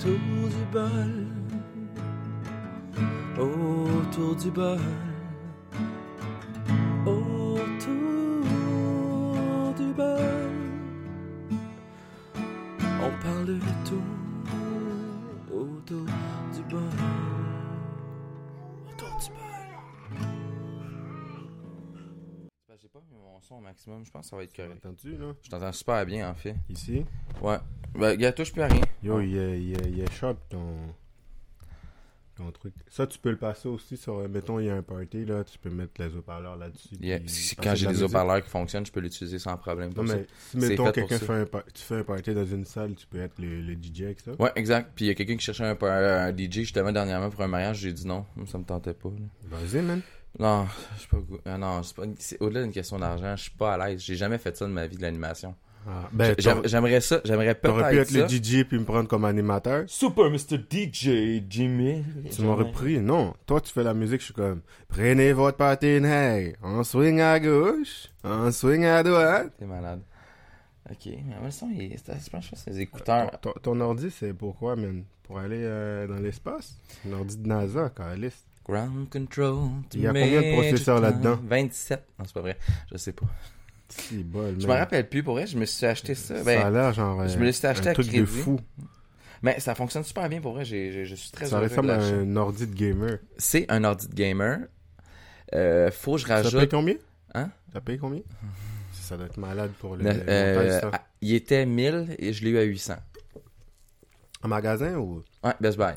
Autour du bol. Autour du bol. Son au maximum, je pense que ça va être correct. Là? Je t'entends super bien en fait. Ici? Ouais. Ben, gars, touche plus à rien. Yo, il il est sharp ton... ton truc. Ça, tu peux le passer aussi sur. euh, Mettons, il y a un party, là. Tu peux mettre les haut-parleurs là-dessus. Yeah, si- Quand j'ai des haut-parleurs qui fonctionnent, je peux l'utiliser sans problème. Non, pour ça. mais si, mettons, quelqu'un fait un, tu fais un party dans une salle, tu peux être le, le DJ avec ça? Ouais, exact. Puis il y a quelqu'un qui cherchait un, un DJ justement dernièrement pour un mariage, j'ai dit non, ça me tentait pas. Vas-y, man. Non, je suis pas ah non, c'est pas c'est au-delà d'une question d'argent, je suis pas à l'aise. J'ai jamais fait ça de ma vie de l'animation. Ah, ben, J'aimerais ça, j'aimerais t'aurais pu peut-être être ça. le DJ puis me prendre comme animateur. Super Mr DJ Jimmy. Tu m'aurais pris. Non. Toi, tu fais la musique, je suis comme. Prenez votre patin, On swing à gauche. On swing à droite. T'es malade. Ok, mais le son, il- c'est- je pense que c'est écouteurs. Ton, ton- ton ordi, c'est pourquoi, man? Pour aller euh, dans l'espace? Un ordi de NASA, Calice. Ground control. Il y a combien de processeurs là-dedans? 27. Non, c'est pas vrai. Je sais pas. Bol, Je me rappelle plus pour vrai, je me suis acheté ça. Ça Ben, a l'air genre. je euh, me l'ai acheté un à truc de fou. Mais ça fonctionne super bien pour vrai, j'ai- je suis très Ça heureux de ressemble à un ordi de gamer. C'est un ordi de gamer. Euh, faut que je Ça paye rajoute. combien? Hein? Ça paye combien? Ça doit être malade pour le, euh, montage, ça. il était 1000 et je l'ai eu à 800. En magasin ou? Ouais, Best Buy.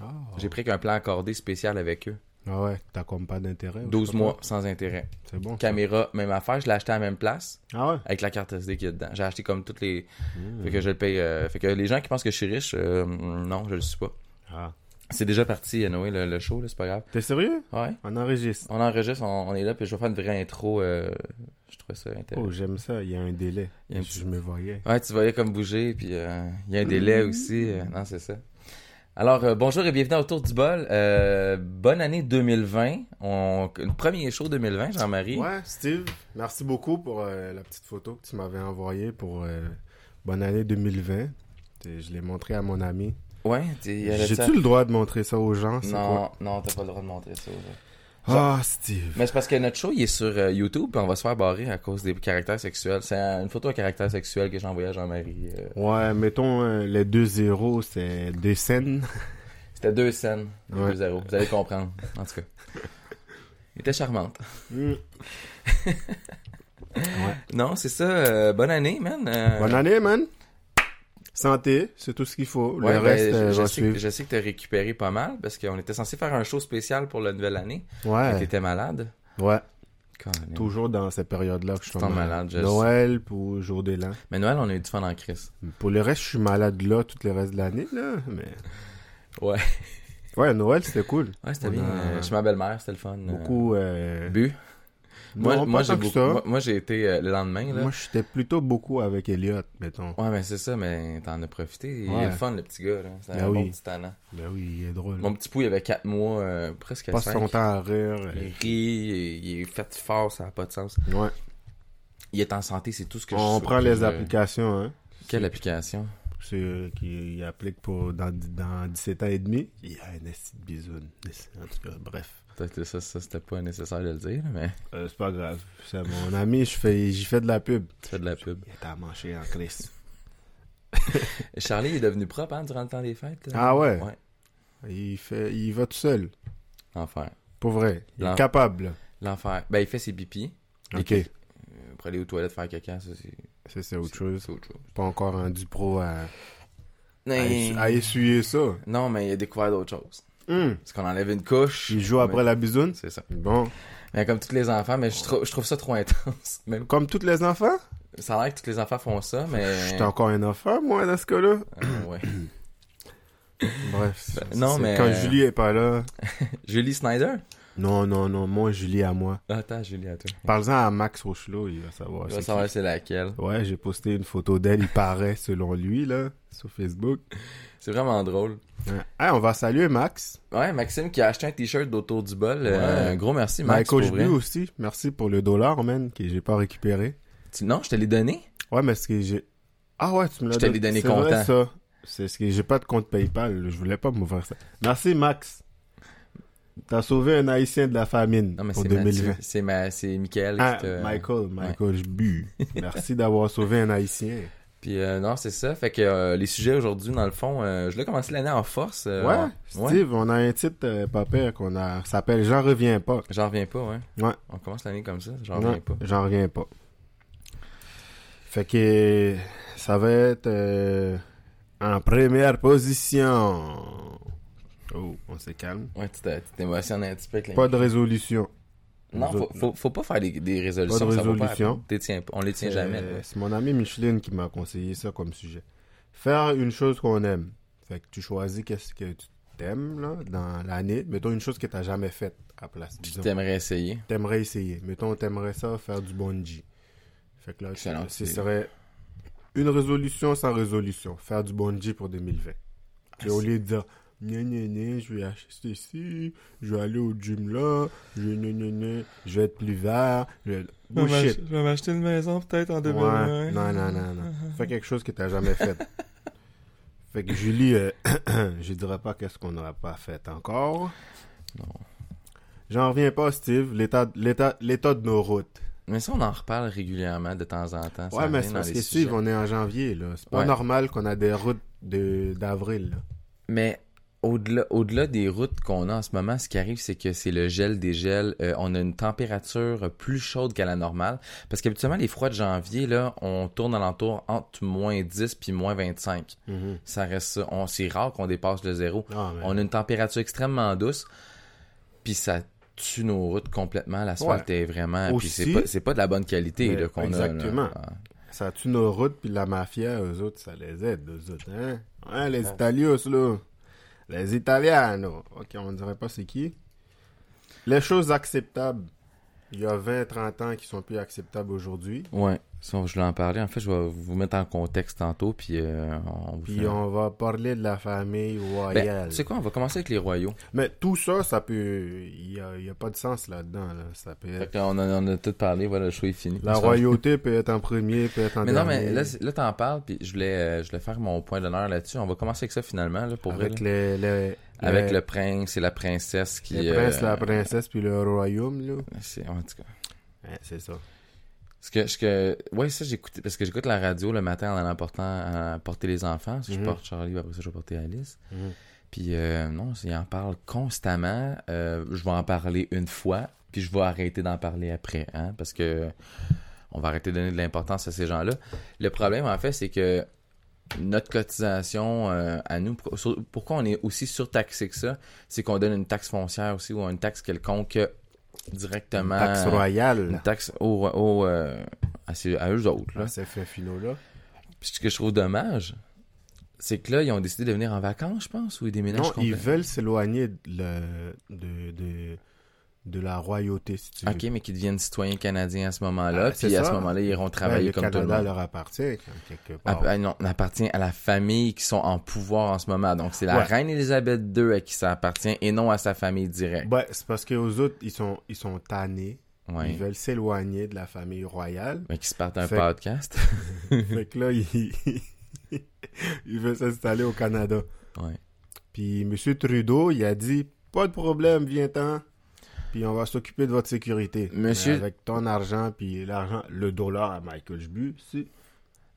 Ah, J'ai pris qu'un plan accordé spécial avec eux. Ah ouais, t'as comme pas d'intérêt. ou 12 je sais pas mois quoi? sans intérêt. C'est bon. ça. Caméra, même affaire. Je l'ai acheté à la même place Ah ouais? avec la carte SD qui est dedans. J'ai acheté comme toutes les. Mmh. Fait que je le paye. euh, Fait que les gens qui pensent que je suis riche, euh, non, je le suis pas. Ah. C'est déjà parti, Noé, le, le show, c'est pas grave. T'es sérieux? Ouais. On enregistre. On enregistre, on, on est là, puis je vais faire une vraie intro. euh, je trouvais ça intéressant. Oh, j'aime ça. Il y a un délai. A un je, petit- je me voyais. Ouais, tu voyais comme bouger, puis euh, il y a un délai aussi. euh, non, c'est ça. Alors, euh, bonjour et bienvenue autour du bol. Euh, bonne année 2020. On... Un premier show 2020, Jean-Marie. Ouais, Steve, merci beaucoup pour euh, la petite photo que tu m'avais envoyée pour bonne année 2020. T'sais, Je l'ai montré à mon ami. Ouais, J'ai-tu le droit de montrer ça aux gens? Non, quoi? non, t'as pas le droit de montrer ça. ouais. Ah, Steve. Mais c'est parce que notre show, il est sur euh, YouTube, puis on va se faire barrer à cause des caractères sexuels. C'est une photo à caractère sexuel que j'ai envoyée à Jean-Marie. euh. Ouais, mettons euh, les deux zéros, c'est deux scènes. C'était deux scènes, Ouais. deux zéros. Vous allez comprendre, en tout cas. Il était charmante. Mm. Non, c'est ça. bonne année, man. Bonne année, man. Santé, c'est tout ce qu'il faut. Ouais, le ben, reste je, euh, je va sais, que- suivre. je sais que t'as récupéré pas mal parce qu'on était censé faire un show spécial pour la nouvelle année. Ouais, T'étais malade. ouais. Toujours dans cette période-là que je suis Tu tombes malade. je Noël pour jour des l'an. Mais Noël, on a eu du fun en crise. Pour le reste, je suis malade là tout le reste de l'année, là. Mais... Ouais. Ouais, Noël, c'était cool. Ouais, c'était bien. a Euh, Chez ma belle-mère, c'était le fun. Euh, Beaucoup. euh, Bu. Moi, moi, j'ai beaucoup. Moi, moi, j'ai été euh, le lendemain, là. Moi, j'étais plutôt beaucoup avec Elliot, mettons. Ouais, mais c'est ça, mais t'en as profité. Il Ouais. est le fun, le petit gars, là. C'est Ben un bon oui. petit talent. Ben oui, il est drôle. Mon petit pou, il avait 4 mois, euh, presque Passe 5. son temps à rire. Il rit, il, il est fait fort, ça n'a pas de sens. Ouais. Il est en santé, c'est tout ce que je On prend les Je- applications, hein. Quelle application? Ceux euh, qui appliquent pour dans, dans 17 ans et demi. Il y a un esti de bisoune. En tout cas, bref. Peut-être que ça, ça c'était pas nécessaire de le dire, mais Euh, c'est pas grave. C'est mon ami, je fais, j'y fais de la pub. tu fais de la pub. Il est à manger en crise. Charlie il est devenu propre, hein, durant le temps des fêtes. là? Ah ouais? Ouais. Il fait, il va tout seul. L'enfer. Pour vrai. Il est Non. capable. L'enfer. Ben, il fait ses pipis. Ok. Euh, pour aller aux toilettes faire caca, ça, c'est Ça, c'est autre chose. c'est autre chose. Pas encore rendu pro à, à, Mais- essu- à essuyer ça. Non, mais il a découvert d'autres choses. Parce qu'on enlève une couche. Il joue après mais- la bisoune? C'est ça. Bon. Mais comme tous les enfants, mais je, trouve- je trouve ça trop intense. Même, Comme tous les enfants? ça a l'air que tous les enfants font ça, mais. Je suis encore un enfant, moi, dans ce cas-là. Euh, ouais. Bref. non, mais- Quand Julie est pas là. Julie Snyder? Non, non, non. Moi, Julie à moi. Attends, Julie, à toi. Parle-en à Max Rochelot, il va savoir. Veux qui. savoir c'est laquelle. Ouais, j'ai posté une photo d'elle, il paraît, selon lui, là, sur Facebook. C'est vraiment drôle. Ouais. Hey, on va saluer Max. Ouais, Maxime qui a acheté un t-shirt d'Autour du bol. Euh, Ouais. un gros merci, Max. My coach pour aussi. Merci pour le dollar, man, que j'ai pas récupéré. Tu- Non, je te l'ai donné? Ouais, mais ce que j'ai. Ah ouais, tu me l'as Je te l'ai donné C'est vrai, content. ça. C'est ce que j'ai pas de compte PayPal. Je voulais pas m'ouvrir ça. Merci, Max. T'as sauvé un Haïtien de la famine Non, mais pour c'est 2020. Mathieu. C'est ma... Michael. Ah, qui Michael, Michael, je bu. Merci d'avoir sauvé un Haïtien. Puis euh, non, c'est ça. Fait que euh, les sujets aujourd'hui, dans le fond, euh, je voulais commencer l'année en force. ouais, ouais. Steve, on a un titre, pire, qu'on a, ça s'appelle J'en reviens pas. J'en reviens pas, ouais. Ouais. On commence l'année comme ça, j'en reviens pas. J'en reviens pas. Fait que ça va être en première position. Oh, on se calme. Ouais, tu tu t'émotionnes un petit peu avec. Pas de résolution. Non, faut, faut, faut pas faire des, des résolutions. Pas de ça résolution. Tiens pas. on les tient jamais. C'est mon ami Micheline qui m'a conseillé ça comme sujet. Faire une chose qu'on aime. Fait que tu choisis qu'est-ce que tu t'aimes là, dans l'année. Mettons une chose que tu n'as jamais faite à place. Disons. t'aimerais essayer. T'aimerais essayer. Mettons, t'aimerais ça faire du bungee. Fait que là, tu- ce serait une résolution sans résolution. Faire du bungee pour 2020. Puis au lieu de dire, gna gna gna, je vais acheter ici, je vais aller au gym là, je, gna, je vais être plus vert. Je vais... Bullshit. vais m'acheter une maison peut-être en Ouais. Non, non, non, non. Fais quelque chose que t'as jamais fait. fait que Julie, euh, je dirais pas qu'est-ce qu'on n'aura pas fait encore. Non. J'en reviens pas, Steve. L'état, l'état, l'état de nos routes. Mais ça, on en reparle régulièrement de temps en temps. ça Ouais, mais c'est parce que. Steve, on est en janvier, là. C'est pas Ouais. normal qu'on a des routes de, d'avril, là. Mais au-delà, au-delà des routes qu'on a en ce moment, ce qui arrive, c'est que c'est le gel des gels. Euh, on a une température plus chaude qu'à la normale. Parce qu'habituellement, les froids de janvier, là, on tourne alentour entre moins 10 puis moins 25. Ça reste ça. On, c'est rare qu'on dépasse le zéro. Ah, On a une température extrêmement douce, puis ça tue nos routes complètement. L'asphalte est vraiment... Puis c'est Aussi- pas, c'est pas de la bonne qualité là, qu'on exactement. a. là. Ça tue nos routes, puis la mafia, eux autres, ça les aide, eux autres, hein? Hein, les Italios, là. Les Italianos. Ok, on dirait pas c'est qui. Les choses acceptables, il y a 20, 30 ans qui sont plus acceptables aujourd'hui. Ouais, ça, je voulais en parler. En fait, je vais vous mettre en contexte tantôt, puis euh, on Puis on va parler de la famille Ben, royale. tu sais quoi, on va commencer avec les royaux. Mais tout ça, ça peut... Il y a, pas de sens là-dedans, là. Ça peut Fait qu'on a, on a tout parlé, voilà, le show est fini. La royauté peut être en premier, peut être en Mais non, dernier. mais là, c'est- là t'en parles, puis je voulais, euh, je voulais faire mon point d'honneur là-dessus. On va commencer avec ça finalement, là, pour. Avec là. les, les- Avec le prince et la princesse qui... les princes, euh, la princesse, puis le royaume, là. c'est- en tout cas... C'est ça. Ce que, ce que, ouais, ça, j'écoute, parce que j'écoute la radio le matin en allant portant, porter les enfants. Que Mhm. Je porte Charlie, après ça, je vais porter Alice. Mhm. Puis, euh, non, il en parle constamment. Euh, je vais en parler une fois, puis je vais arrêter d'en parler après, hein, parce que on va arrêter de donner de l'importance à ces gens-là. Le problème, en fait, c'est que notre cotisation euh, à nous, sur- pourquoi on est aussi surtaxé que ça, c'est qu'on donne une taxe foncière aussi ou une taxe quelconque directement. Taxe Une royale. taxe au, au, euh, à, ces- à eux autres. Là. Fait finaux, là. Puis ce que je trouve dommage, c'est que là, ils ont décidé de venir en vacances, je pense, ou ils déménagent Non, ils veulent s'éloigner de, de, de la royauté, si tu veux. Ok, mais qu'ils deviennent citoyens canadiens à ce moment-là, Ah, puis à ça. ce moment-là, ils iront Ben, travailler le comme tout le Canada monde. leur appartient, quelque Ah, part. ah, non, on appartient à la famille qui sont en pouvoir en ce moment. Donc, c'est la Ouais. reine Elisabeth II à qui ça appartient et non à sa famille directe. Ben, c'est parce qu'aux autres, ils sont, ils sont tannés. Ouais. Ils veulent s'éloigner de la famille royale. Mais qui se partent un Fait- podcast. fait que là, ils, ils veulent s'installer au Canada. ouais. Puis M. Trudeau, il a dit pas de problème, viens-t'en. Puis on va s'occuper de votre sécurité. Monsieur- Mais avec ton argent, puis l'argent, le dollar à Michael Jbu, si.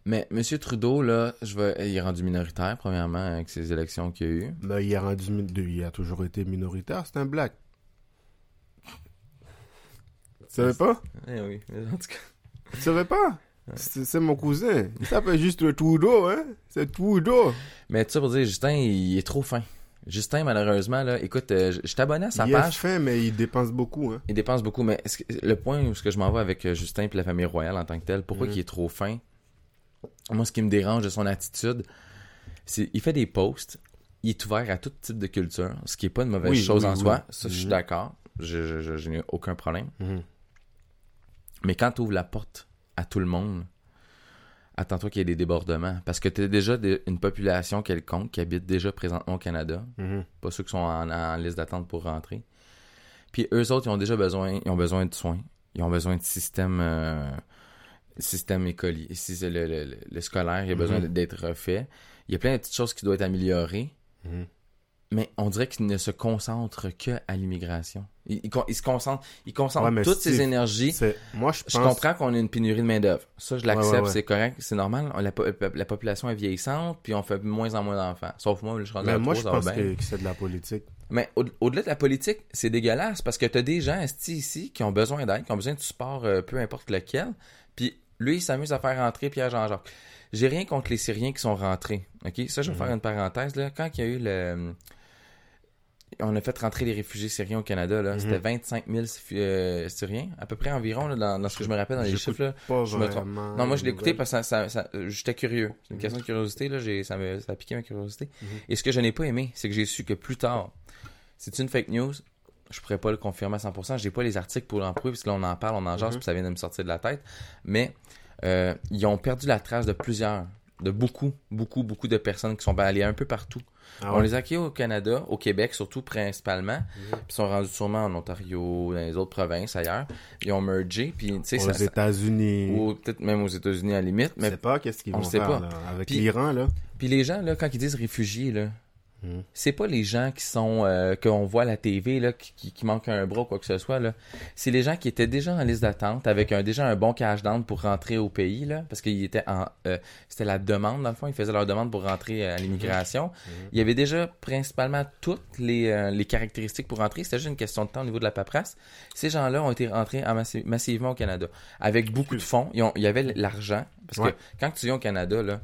Mais M. Trudeau, là, je vais... il est rendu minoritaire, premièrement, avec ces élections qu'il y a eu. Mais il a rendu, il a toujours été minoritaire, c'est un black. Tu savais pas? Eh oui, en tout cas. Tu savais pas? C'est c'est mon cousin. Il s'appelle juste le Trudeau, hein? C'est Trudeau. Mais tout ça pour dire, Justin, il est trop fin. Justin, malheureusement, là, écoute, euh, je abonné à sa il est page. fin, mais il dépense beaucoup, hein? Il dépense beaucoup, mais que- le point où ce que je m'en vais avec euh, Justin et la famille royale en tant que tel, pourquoi Mhm. il est trop fin? Moi, ce qui me dérange de son attitude, c'est il fait des posts, il est ouvert à tout type de culture, ce qui est pas une mauvaise Oui, chose oui, en oui. soi. Ça, je suis Mhm. d'accord. Je, je, je- je n'ai aucun problème. Mhm. Mais quand tu ouvres la porte à tout le monde, attends-toi qu'il y ait des débordements. Parce que tu as déjà des- une population quelconque qui habite déjà présentement au Canada, Mhm. pas ceux qui sont en, en liste d'attente pour rentrer. Puis eux autres, ils ont déjà besoin, ils ont besoin de soins. Ils ont besoin de système, euh, système écolier. Si c'est le, le, le- le scolaire, il a besoin Mhm. d'être refait. Il y a plein de petites choses qui doivent être améliorées, Mhm. Mais on dirait qu'il ne se concentre que à l'immigration. Il, il con- il se concentre, il concentre Ouais, mais toutes ses énergies. Moi, je Je comprends qu'on a une pénurie de main-d'œuvre. Ça, je l'accepte, Ouais, ouais, ouais. c'est correct, c'est normal. La, po- la population est vieillissante, puis on fait moins en moins d'enfants. Sauf moi, je suis rendu à moi, je pense que, que c'est de la politique. Mais au- au-delà de la politique, c'est dégueulasse parce que t'as des gens ici qui ont besoin d'aide, qui ont besoin de support, euh, peu importe lequel. Puis lui, il s'amuse à faire rentrer Pierre Jean-Jacques. J'ai rien contre les Syriens qui sont rentrés. Ok, ça, je vais Mhm. faire une parenthèse là. Quand il y a eu le, on a fait rentrer les réfugiés syriens au Canada là, Mhm. c'était 25 000 euh, Syriens, à peu près environ là, dans, dans ce que je me rappelle dans les chiffres là. Pas Je me. Non, moi je l'ai écouté parce que ça, ça- ça- euh, j'étais curieux. C'est une Mhm. question de curiosité, là, ça, me, ça a piqué ma curiosité. Mhm. Et ce que je n'ai pas aimé, c'est que j'ai su que plus tard, c'est une fake news, je pourrais pas le confirmer à 100%, j'ai pas les articles pour l'en prouver, parce que là on en parle, on en jase, puis ça vient de me sortir de la tête. Mais euh, ils ont perdu la trace de plusieurs, de beaucoup, beaucoup, beaucoup de personnes qui sont allées un peu partout. Ah On les a accueillis au Canada, au Québec surtout principalement, puis ils sont rendus sûrement en Ontario, dans les autres provinces ailleurs. Ils ont mergé, puis tu sais, Aux ça, États-Unis. ou peut-être même aux États-Unis à la limite, Je mais sais pas qu'est-ce qu'ils on vont sait faire pas. là, avec Puis- l'Iran là. Puis les gens, là, quand ils disent réfugiés, là, Mhm. c'est pas les gens qui sont euh, qu'on voit à la TV, là, qui, qui, qui manquent un bras ou quoi que ce soit, là. C'est les gens qui étaient déjà en liste d'attente avec un, déjà un bon cash down pour rentrer au pays, là, parce qu'ils étaient en, euh, c'était la demande, dans le fond, ils faisaient leur demande pour rentrer euh, à l'immigration. Mhm. Il y avait déjà principalement toutes les, euh, les caractéristiques pour rentrer. C'était juste une question de temps au niveau de la paperasse. Ces gens-là ont été rentrés en massi- massivement au Canada avec beaucoup de fonds. Ils ont- il y avait l'argent. Parce Ouais. que quand tu viens au Canada, là,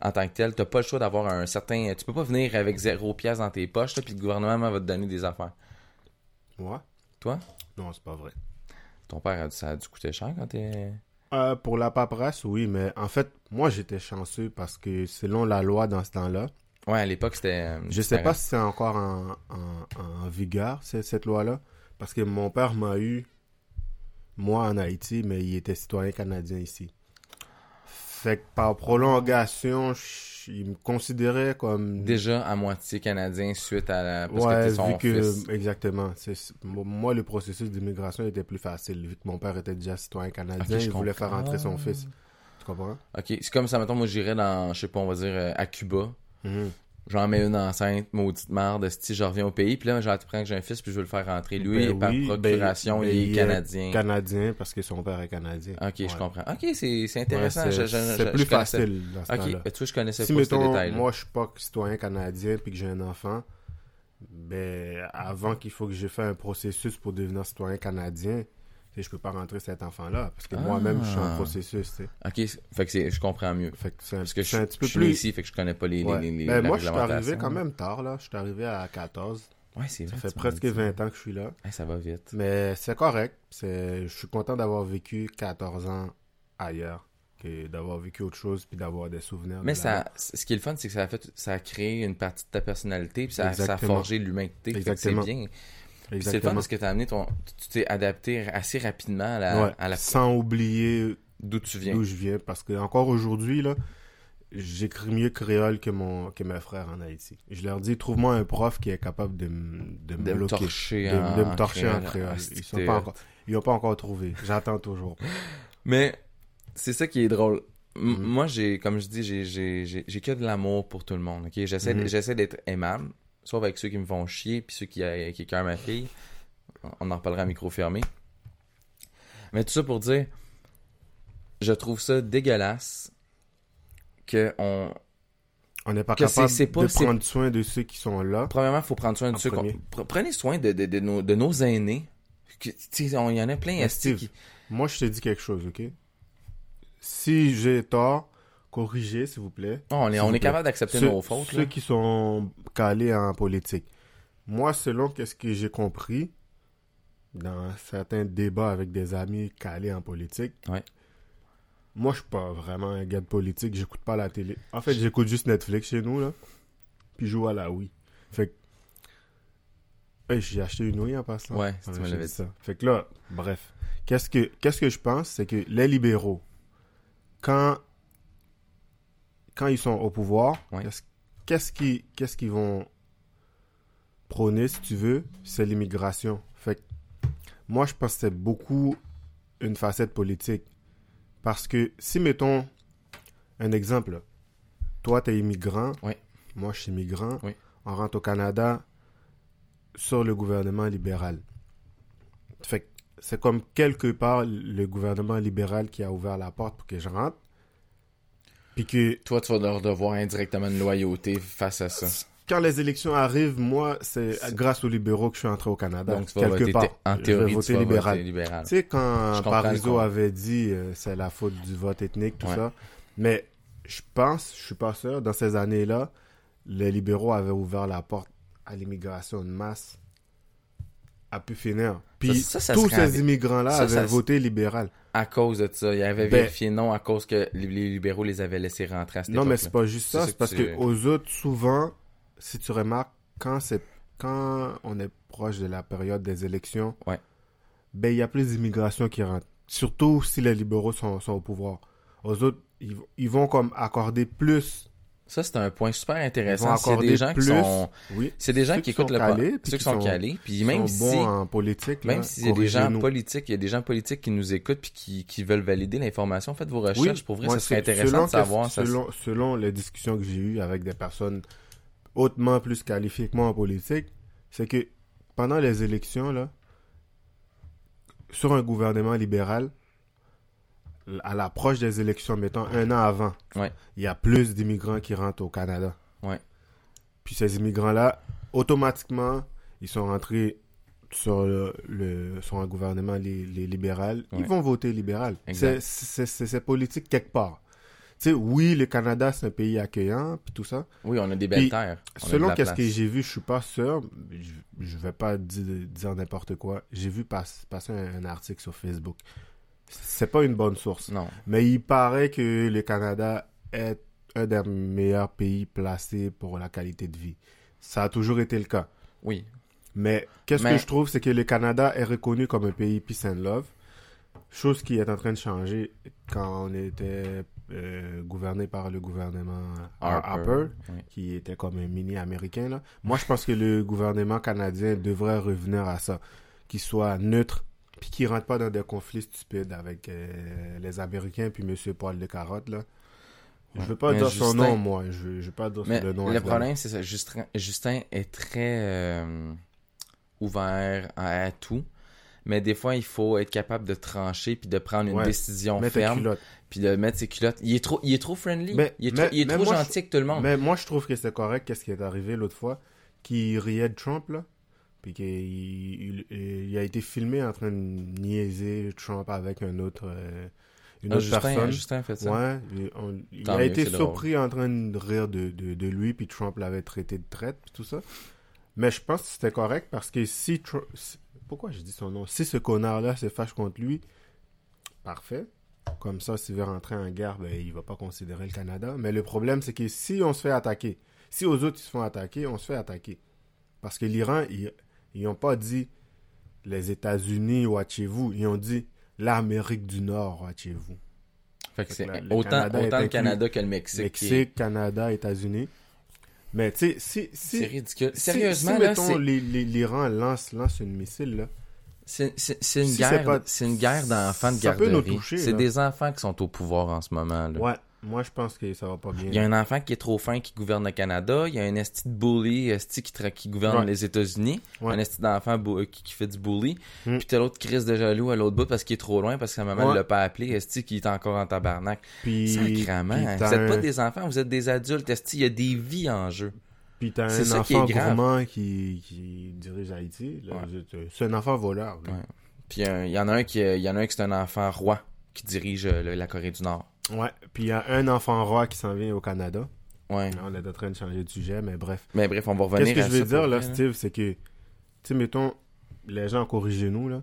en tant que tel, t'as pas le choix d'avoir un certain. Tu peux pas venir avec zéro pièce dans tes poches, là, puis le gouvernement va te donner des affaires. Moi? Toi? Non, c'est pas vrai. Ton père, ça a dû coûter cher quand t'es. Euh, pour la paperasse, oui, mais en fait, moi j'étais chanceux parce que selon la loi dans ce temps-là, Ouais, à l'époque, c'était. euh, je sais pas si c'est encore en, en, en vigueur, cette loi-là, parce que mon père m'a eu, moi en Haïti, mais il était citoyen canadien ici. Fait que par prolongation, il me considérait comme... Déjà à moitié canadien suite à la. Parce que ouais, t'es son vu que fils. exactement. Moi le processus d'immigration était plus facile vu que mon père était déjà citoyen canadien, Ok, je il voulait comprends. faire rentrer son fils. Tu comprends? Ok, c'est comme ça, mettons, moi j'irais dans, je sais pas, on va dire, euh, à Cuba. Mhm. J'en mets une enceinte, maudite merde, si je reviens au pays, puis là, j'apprends que j'ai un fils, puis je veux le faire rentrer. Lui, Ben par oui, procuration, ben- il est ben, canadien. Canadien parce que son père est canadien. Ok, je comprends. Ok, c'est Ouais, intéressant. c'est plus je facile dans ce Ok, ben, tu vois, je connaissais Si pas ce mettons, moi je suis pas citoyen canadien puis que j'ai un enfant, ben avant qu'il faut que j'ai fait un processus pour devenir citoyen canadien, sais, je peux pas rentrer cet enfant-là parce que Ah. moi-même je suis en processus. tu sais. Ok, fait que je comprends mieux. Fait que c'est un, Parce que je, un petit peu je suis né plus. ici, fait que je connais pas les, Ouais. les, les- Ben, la moi, je suis arrivé quand même tard, là. Je suis arrivé à 14. Ouais, c'est vrai. Ça fait presque dit. 20 ans que je suis là. Ouais, ça va vite. Mais c'est correct. C'est... Je suis content d'avoir vécu 14 ans ailleurs que d'avoir vécu autre chose puis d'avoir des souvenirs. Mais de ça, ce qui est le fun, c'est que ça a fait, ça a créé une partie de ta personnalité, puis ça, ça a Exactement. forgé l'humanité. Que C'est Exactement. bien. C'est le fun parce que t'as amené ton, tu t'es adapté assez rapidement à la, Ouais, à la Sans oublier d'où tu viens. d'où je viens. Parce que encore aujourd'hui, là, j'écris mieux créole que, mon, que mes frères en Haïti. Je leur dis, trouve-moi un prof qui est capable de, de me de me bloquer. torcher de, en, de me torcher en créole. créole. Ah, Ils sont pas pas encore trouvé. J'attends toujours. Mais c'est ça qui est drôle. M- Mhm. Moi, j'ai, comme je dis, j'ai, j'ai, j'ai, j'ai que de l'amour pour tout le monde. ok? J'essaie, j'essaie d'être aimable, sauf avec ceux qui me font chier, puis ceux qui, euh, qui écœurent ma fille. On en reparlera à micro fermé. Mais tout ça pour dire, je trouve ça dégueulasse que on. On n'est pas Que capable c'est pas- de prendre soin de ceux qui sont là. Premièrement, il faut prendre soin de ceux. Pre- Prenez soin de, de, de, nos, de nos aînés. Il y en a plein, esti, Steve, qui- Moi, je te dis quelque chose, ok? Si j'ai tort, corrigez, s'il vous plaît. Oh, on est, on est capable d'accepter nos fautes. ceux là. qui sont calés en politique. Moi, selon qu'est-ce que j'ai compris dans certains débats avec des amis calés en politique, Ouais. moi, je suis pas vraiment un gars de politique. J'écoute pas la télé. En fait, j'écoute juste Netflix chez nous, là. Puis je joue à la Wii. Fait que... Hey, j'ai acheté une Wii en passant. Ouais, tu Voilà, me ça. Fait que là, bref. Qu'est-ce que, qu'est-ce que je pense, c'est que les libéraux, quand, quand ils sont au pouvoir, qu'est-ce, qu'ils, vont prôner, si tu veux, c'est l'immigration. Fait que, moi, je pense que c'est beaucoup une facette politique. Parce que, si, mettons, un exemple, toi, t'es immigrant. Oui. Moi, je suis immigrant. Oui. On rentre au Canada sur le gouvernement libéral. Fait c'est comme quelque part le gouvernement libéral qui a ouvert la porte pour que je rentre. Puis que Toi, tu vas leur devoir indirectement une loyauté face à ça. quand les élections arrivent, moi, c'est grâce aux libéraux que je suis entré au Canada. Donc, tu vas quelque voter, part. en je théorie, voter libéral. voter libéral. Tu sais, quand Parizeau avait dit euh, c'est la faute du vote ethnique, tout Ouais. ça. Mais je pense, je suis pas sûr, dans ces années-là, les libéraux avaient ouvert la porte à l'immigration de masse à pu finir. Puis ça, ça tous ces immigrants-là avaient voté libéral. À cause de ça. Ils avaient Ben- vérifié non à cause que les libéraux les avaient laissés rentrer à cette Non, mais c'est pas juste ça, c'est parce que aux autres, souvent, si tu remarques, quand c'est quand on est proche de la période des élections, Ouais. ben il y a plus d'immigration qui rentre. Surtout si les libéraux sont, sont au pouvoir. Aux autres, ils, ils vont comme accorder plus. Ça, c'est un point super intéressant. C'est des gens plus. qui sont... Oui. C'est des gens qui écoutent le... calés, Ceux qui sont calés. Puis même sont si... bons en politique. Même là, s'il y a des gens politiques, il y a des gens politiques qui nous écoutent puis qui, qui veulent valider l'information, faites vos recherches. Pour vrai, ça serait intéressant de savoir. que- ça- selon, selon les discussions que j'ai eues avec des personnes hautement plus qualifiées que moi en politique, c'est que pendant les élections, là, sur un gouvernement libéral, à l'approche des élections, mettons un an avant, Ouais. il y a plus d'immigrants qui rentrent au Canada. Ouais. Puis ces immigrants-là, automatiquement, ils sont rentrés sur, le, le- sur un gouvernement li- libéral. Ouais. Ils vont voter libéral. C'est- politique quelque part. Tu sais, oui, le Canada, c'est un pays accueillant, puis tout ça. Oui, on a des belles Puis, terres. On Selon qu'est-ce que j'ai vu, je suis pas sûr. Je, je vais pas dire, dire n'importe quoi. J'ai vu pas- passer un, un article sur Facebook. C'est pas une bonne source. Non. Mais il paraît que le Canada est un des meilleurs pays placés pour la qualité de vie. Ça a toujours été le cas. Oui. Mais qu'est-ce Mais- que je trouve, c'est que le Canada est reconnu comme un pays peace and love. Chose qui est en train de changer quand on était euh, gouverné par le gouvernement Har- Harper, Oui. qui était comme un mini américain. Là. Moi, je pense que le gouvernement canadien devrait revenir à ça, qu'il soit neutre, puis qu'il rentre pas dans des conflits stupides avec euh, les Américains, puis Monsieur Paul de Carotte. Là. Je veux pas Mais dire son nom, moi. Je veux, je veux pas dire Mais le nom. le problème, c'est ça. Justin, Justin est très euh, ouvert à, à tout. Mais des fois, il faut être capable de trancher puis de prendre une Ouais. décision ferme puis de mettre ses culottes. Il est trop, il est trop friendly. Mais- il est trop, il est mais trop moi, je- gentil avec tout le monde. Mais moi, je trouve que c'est correct. Qu'est-ce qui est arrivé l'autre fois Qui riait de Trump, là. Puis qu'il il, il- il a été filmé en train de niaiser Trump avec un autre, euh, une Ah, autre Justin, personne. Justin fait ça. Ouais, on- il a été surpris en train de rire de, de, de lui, puis Trump l'avait traité de traite, puis tout ça. Mais je pense que c'était correct parce que si Trump. Pourquoi j'ai dit son nom? Si ce connard-là se fâche contre lui, parfait. Comme ça, s'il veut rentrer en guerre, ben, il va pas considérer le Canada. Mais le problème, c'est que si on se fait attaquer, si aux autres ils se font attaquer, on se fait attaquer. Parce que l'Iran, ils ils ont pas dit les États-Unis, watchez-vous. Ils ont dit l'Amérique du Nord, watchez-vous. Fait que c'est autant, Canada autant le. Canada que le Mexique. Mexique, est- Canada, États-Unis. Mais tu sais, si, si, C'est ridicule. si- Sérieusement, si, là, mettons, l'Iran lance, lance une missile, là, c'est une guerre. pas- une guerre d'enfants de ça peut nous garderie. toucher, C'est des enfants qui sont au pouvoir en ce moment. Là. ouais, moi je pense que ça va pas bien. Il y a un enfant qui est trop fin qui gouverne le Canada. Il y a un esti de bully esti qui, tra- qui gouverne Ouais. les États-Unis. Ouais. Un esti d'enfant bou- qui, qui fait du bully. Mm. Puis t'as l'autre crise de jaloux à l'autre bout parce qu'il est trop loin, parce que sa maman ne Ouais. l'a pas appelé. Esti qui est encore en tabarnak. Puis, Sacrament. puis Vous êtes pas des enfants, vous êtes des adultes. Esti, il y a des vies en jeu. Puis t'as un qui est enfant grave. gourmand qui, qui dirige Haïti. Je- C'est un enfant voleur. Puis euh, il y en a un qui est- il y en a un qui c'est un enfant roi qui dirige euh, le- la Corée du Nord. Ouais. Puis il y a un enfant roi qui s'en vient au Canada. Ouais. On est en train de changer de sujet, mais bref. Mais bref, on va revenir Qu'est-ce que à je veux dire là, Steve, c'est que, tu sais, mettons, les gens corrigez-nous là.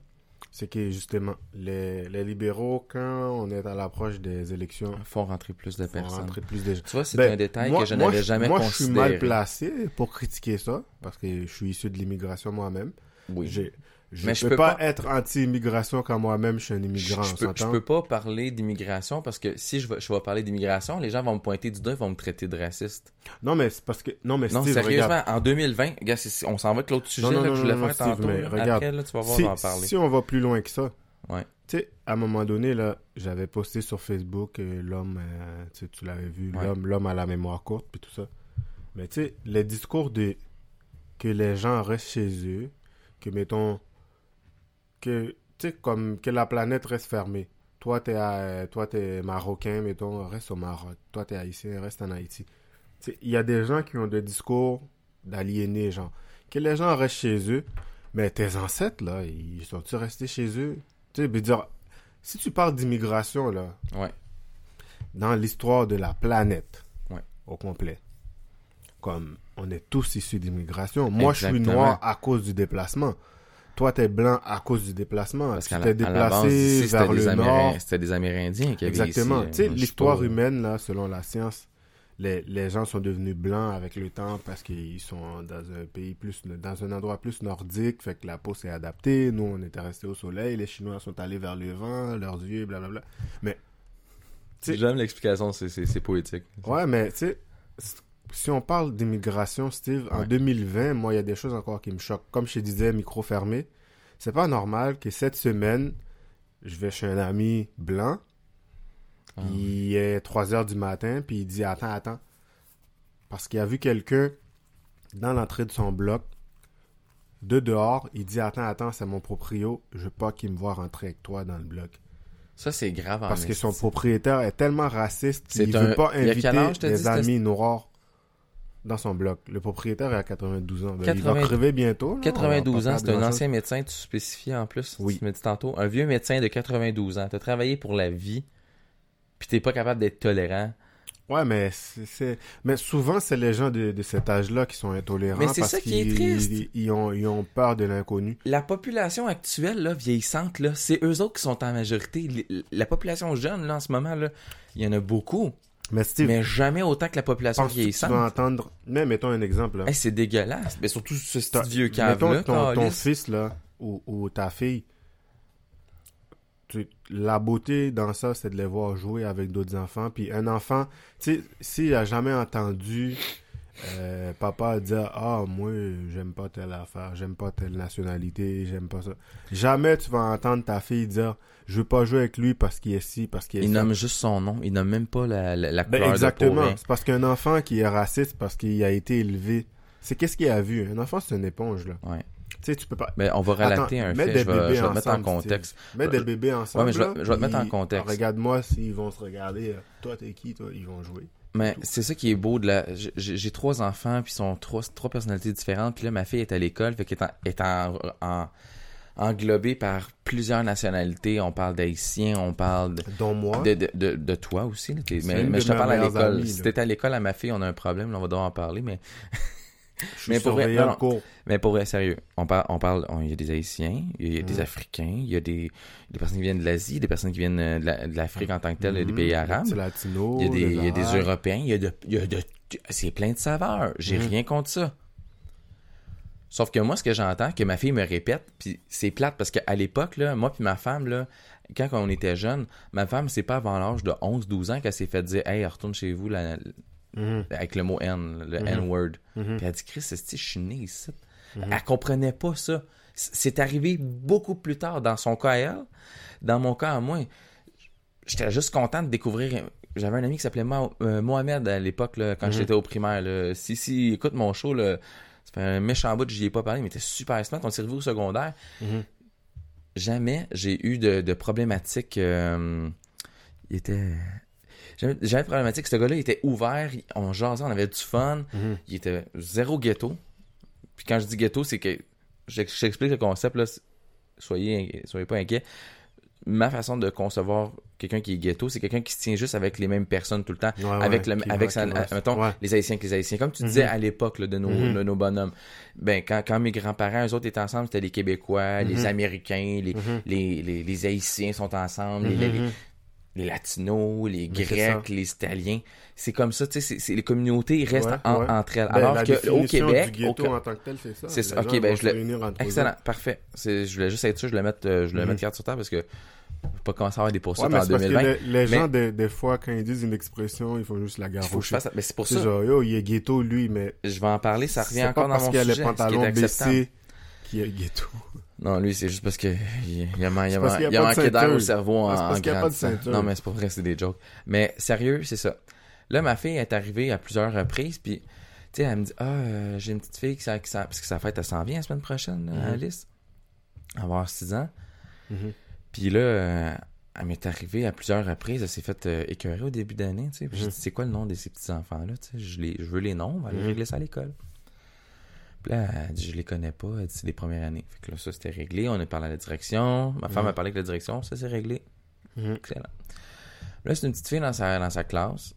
C'est que justement, les, les libéraux, quand on est à l'approche des élections, Faut rentrer plus de font personnes. rentrer plus de gens. Tu vois, c'est Ben, un détail moi- que je moi, n'avais jamais Moi, je considéré. suis mal placé pour critiquer ça, parce que je suis issu de l'immigration moi-même. Oui. J'ai- Je Mais ne je peux, peux pas, pas- être anti-immigration quand moi-même je suis un immigrant, je on peux, pas parler d'immigration parce que si je vais, je vais parler d'immigration, les gens vont me pointer du doigt, ils vont me traiter de raciste. Non, mais c'est parce que... Non, mais Non, Steve, sérieusement, regarde. en 2020, gars, c'est- on s'en va avec l'autre sujet Non, non, là, que je voulais faire Steve, tantôt. mais regarde. Après, là, tu vas voir, si, on va en parler. si on va plus loin que ça, Ouais. Tu sais, à un moment donné, là, j'avais posté sur Facebook euh, l'homme, euh, tu l'avais vu, Ouais. l'homme, l'homme à la mémoire courte, puis tout ça. Mais tu sais, les discours de que les gens restent chez eux, que mettons, que tu sais, comme que la planète reste fermée. Toi, t'es à- toi, t'es marocain, mettons, reste au Maroc. Toi, t'es haïtien, reste en Haïti. Tu il y a des gens qui ont des discours d'aliénés, genre. Que les gens restent chez eux, mais tes ancêtres, là, ils sont-ils restés chez eux? Tu sais, dire, si tu parles d'immigration, là, Ouais. dans l'histoire de la planète, Ouais. au complet, comme on est tous issus d'immigration. Moi, je suis noir à cause du déplacement. Toi, t'es blanc à cause du déplacement. Parce tu qu'à t'es la, à la base, déplacé ici, vers des, le nord. c'était des Amérindiens qui avaient Exactement. Tu sais, euh, l'histoire pas- humaine, là, selon la science, les, les gens sont devenus blancs avec le temps parce qu'ils sont dans un pays plus, dans un endroit plus nordique, fait que la peau s'est adaptée. Nous, on était restés au soleil. Les Chinois sont allés vers le vent, leurs yeux, blablabla. Mais, tu sais- J'aime l'explication, c'est- c'est c'est poétique. ouais, mais, tu sais, si on parle d'immigration, Steve, en Ouais. 2020, moi, il y a des choses encore qui me choquent. Comme je te disais, micro fermé, c'est pas normal que cette semaine, je vais chez un ami blanc, Ah. il est 3 heures du matin, puis il dit Attends, attends. Parce qu'il a vu quelqu'un dans l'entrée de son bloc, de dehors. Il dit Attends, attends, c'est mon proprio. Je veux pas qu'il me voit rentrer avec toi dans le bloc. Ça, c'est grave en Parce que son propriétaire est tellement raciste qu'il un- veut pas inviter des amis noirs dans son bloc. Le propriétaire est à 92 ans. Ben, Il 80 va crever bientôt. là. On 92 va pas ans, c'est un ancien médecin, tu spécifies en plus. Oui. Tu me dis tantôt. Un vieux médecin de 92 ans. T'as travaillé pour la vie, puis t'es pas capable d'être tolérant. Ouais, mais c'est, mais souvent c'est les gens de, de cet âge-là qui sont intolérants Mais c'est parce ça qui est qu'ils triste. ils- ils ont, ils ont peur de l'inconnu. La population actuelle, là, vieillissante, là, c'est eux autres qui sont en majorité. La population jeune, là, en ce moment, là, il y en a beaucoup. Mais Steve, Mais jamais autant que la population que tu vieillissante. vas entendre, mais mettons un exemple là. Hey, c'est dégueulasse. Mais surtout ce petit vieux mettons cave-là. ton, fils là ou, ou ta fille, tu- la beauté dans ça, c'est de les voir jouer avec d'autres enfants. Puis un enfant, tu sais, s'il a jamais entendu euh, papa dire ah moi j'aime pas telle affaire, j'aime pas telle nationalité, j'aime pas ça. Jamais tu vas entendre ta fille dire je veux pas jouer avec lui parce qu'il est ci, parce qu'il est Il ça. nomme juste son nom. Il nomme même pas la, la, la Ben, couleur exactement. C'est parce qu'un enfant qui est raciste parce qu'il a été élevé, c'est qu'est-ce qu'il a vu? Un enfant c'est une éponge là. Ouais. Tu sais tu peux pas. Mais on va relater Attends, un fait. des Je vais, bébés je vais te mettre en contexte. Mets des bébés ensemble. mais je vais- je vais te mettre en contexte. Regarde-moi s'ils vont se regarder. euh, Toi, t'es qui, toi? Ils vont jouer. Mais c'est ça qui est beau de la. j'ai- J'ai trois enfants, puis ils sont trois, trois personnalités différentes. Puis là, ma fille est à l'école, fait qu'elle est, en, est en, en- englobée par plusieurs nationalités. On parle d'haïtiens, on parle de, Dont moi. de, de, de- de toi aussi. là. T'es- Mais, je te parle à l'école. Si t'étais à l'école à ma fille, on a un problème, là, on va devoir en parler. Mais, Je mais pour vrai, non, le non. cours. mais pour vrai, sérieux, on parle, on parle, il y a des Haïtiens, il y a des Mhm. Africains, il y a des, des personnes qui viennent de l'Asie, des personnes qui viennent euh, de la- de l'Afrique en tant que telle, des Mhm. pays arabes. Il y a des, les il y a des. Européens, il y a de, il y a de, c'est plein de saveurs. J'ai Mhm. rien contre ça. Sauf que moi, ce que j'entends, que ma fille me répète, puis c'est plate parce qu'à l'époque, là, moi puis ma femme, là, quand on était jeunes, ma femme, c'est pas avant l'âge de 11-12 ans qu'elle s'est fait dire « Hey, retourne chez vous la- Mhm. avec le mot N, le Mhm. N-word. Mhm. Puis elle dit « Chris, c'est je suis né ici? Mhm. Elle comprenait pas ça. C'est arrivé beaucoup plus tard dans son cas à elle. Dans mon cas à moi, j'étais juste content de découvrir. J'avais un ami qui s'appelait euh, Mohamed à l'époque, là, quand j'étais au primaire. là. Si, si, écoute mon show, là, ça fait un méchant bout que j'y ai pas parlé, mais il était super smart. On s'est revu au secondaire. Mhm. Jamais j'ai eu de, de problématiques. euh, il était. Jamais, jamais de problématique. Ce gars-là, il était ouvert. On jasait, on avait du fun. Mhm. Il était zéro ghetto. Puis quand je dis ghetto, c'est que. j'ex- J'explique le concept, là. Soyez, soyez pas inquiets. Ma façon de concevoir quelqu'un qui est ghetto, c'est quelqu'un qui se tient juste avec les mêmes personnes tout le temps. Ouais, avec ouais, le, qui avec sa- mettons, ouais. les Haïtiens avec les Haïtiens. Comme tu Mhm. disais à l'époque là, de, nos, Mhm. de nos bonhommes. Ben, quand, quand mes grands-parents, eux autres étaient ensemble, c'était les Québécois, les Américains, les, Mhm. les, les, les Haïtiens sont ensemble, les, les, Mhm. les Latinos, les c'est Grecs, les Italiens. C'est comme ça, tu sais, c'est- les communautés restent Ouais, en- ouais. entre elles. Ben, Alors la que au définition Québec, du ghetto au- en tant que tel, c'est ça. C'est Les ça. gens Ok, ben, je le- eux excellent, parfait. Je voulais juste être sûr, je le mette, euh, je le Mhm. mette carte sur table parce que pas commencer à avoir des poursuites en c'est parce que 2020. les, les Mais- gens, des, des fois, quand ils disent une expression, ils font juste la Il faut que je garrocher. Mais c'est pour ça. genre, yo, il est ghetto, lui, mais Je vais en parler, ça revient encore dans parce mon qu'il a sujet. les ce qui est pantalons baissés qu'il est ghetto. Non, lui, c'est juste parce que il, il a, man- il a C'est parce man- qu'il y a manqué d'air au cerveau en, parce en qu'il y a pas de grandissant. ceinture. Non, mais c'est pas vrai, c'est des jokes. Mais sérieux, c'est ça. Là, ma fille est arrivée à plusieurs reprises, puis, tu sais, elle me dit, ah, euh, j'ai une petite fille qui, s'en- parce que sa fête, elle s'en vient la semaine prochaine, Mhm. Alice. Elle va avoir 6 ans. Mhm. Puis là, euh, elle m'est arrivée à plusieurs reprises. Elle s'est faite euh, écœurer au début d'année. tu sais. Puis j'ai Mhm. dit, c'est quoi le nom de ces petits-enfants-là? tu sais? Je, les, je veux les noms. On va aller Mhm. régler ça à l'école. Puis là, elle dit, je les connais pas. Elle dit, c'est les premières années. Fait que là, ça, c'était réglé. On a parlé à la direction. Ma femme Mhm. a parlé avec la direction. Ça, c'est réglé. Mhm. Excellent. Là, c'est une petite fille dans sa, dans sa classe.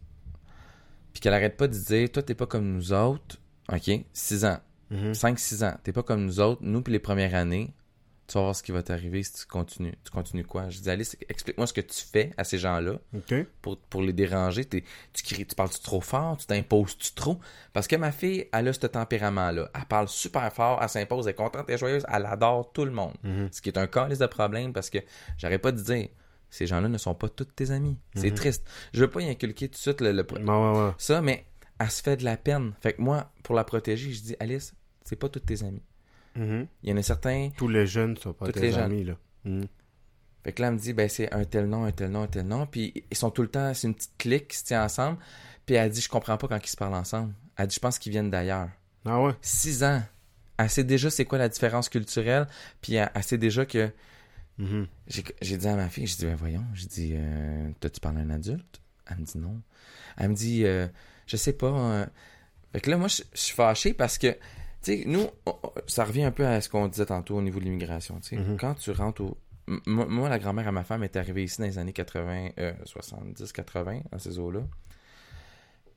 Puis qu'elle arrête pas de dire, toi, t'es pas comme nous autres. OK? 6 ans. Mhm. 5-6 ans. T'es pas comme nous autres. Nous, puis les premières années, tu vas voir ce qui va t'arriver si tu continues. Tu continues quoi? Je dis, Alice, explique-moi ce que tu fais à ces gens-là pour, pour les déranger. T'es- tu cries, tu parles-tu trop fort? Tu t'imposes-tu trop? Parce que ma fille, elle a ce tempérament-là. Elle parle super fort, elle s'impose, elle est contente, elle est joyeuse, elle adore tout le monde. Mhm. Ce qui est un calice de problème parce que j'arrête pas de dire, ces gens-là ne sont pas tous tes amis. C'est Mhm. triste. Je veux pas y inculquer tout de suite le, le- Ouais, ouais, ouais. ça, mais elle se fait de la peine. Fait que moi, pour la protéger, je dis, Alice, c'est pas tous tes amis. Mhm. Il y en a certains Tous les jeunes sont pas tes les jeunes. amis, là. Mhm. Fait que là, elle me dit, ben, c'est un tel nom, un tel nom, un tel nom. Puis ils sont tout le temps, c'est une petite clique qui se tient ensemble. Puis elle dit, je comprends pas quand ils se parlent ensemble. Elle dit, je pense qu'ils viennent d'ailleurs. Ah ouais? Six ans. Elle sait déjà c'est quoi la différence culturelle. Puis elle, elle sait déjà que. Mhm. J'ai j'ai dit à ma fille, j'ai dit, ben voyons, j'ai dit, euh, t'as-tu parlé à un adulte? Elle me dit non. Elle me dit, euh, je sais pas. euh. Fait que là, moi, je suis fâché parce que, sais, nous, ça revient un peu à ce qu'on disait tantôt au niveau de l'immigration. Tu sais, Mhm. quand tu rentres au. M- Moi, la grand-mère à ma femme est arrivée ici dans les années 80, euh, 70, 80, dans ces eaux-là.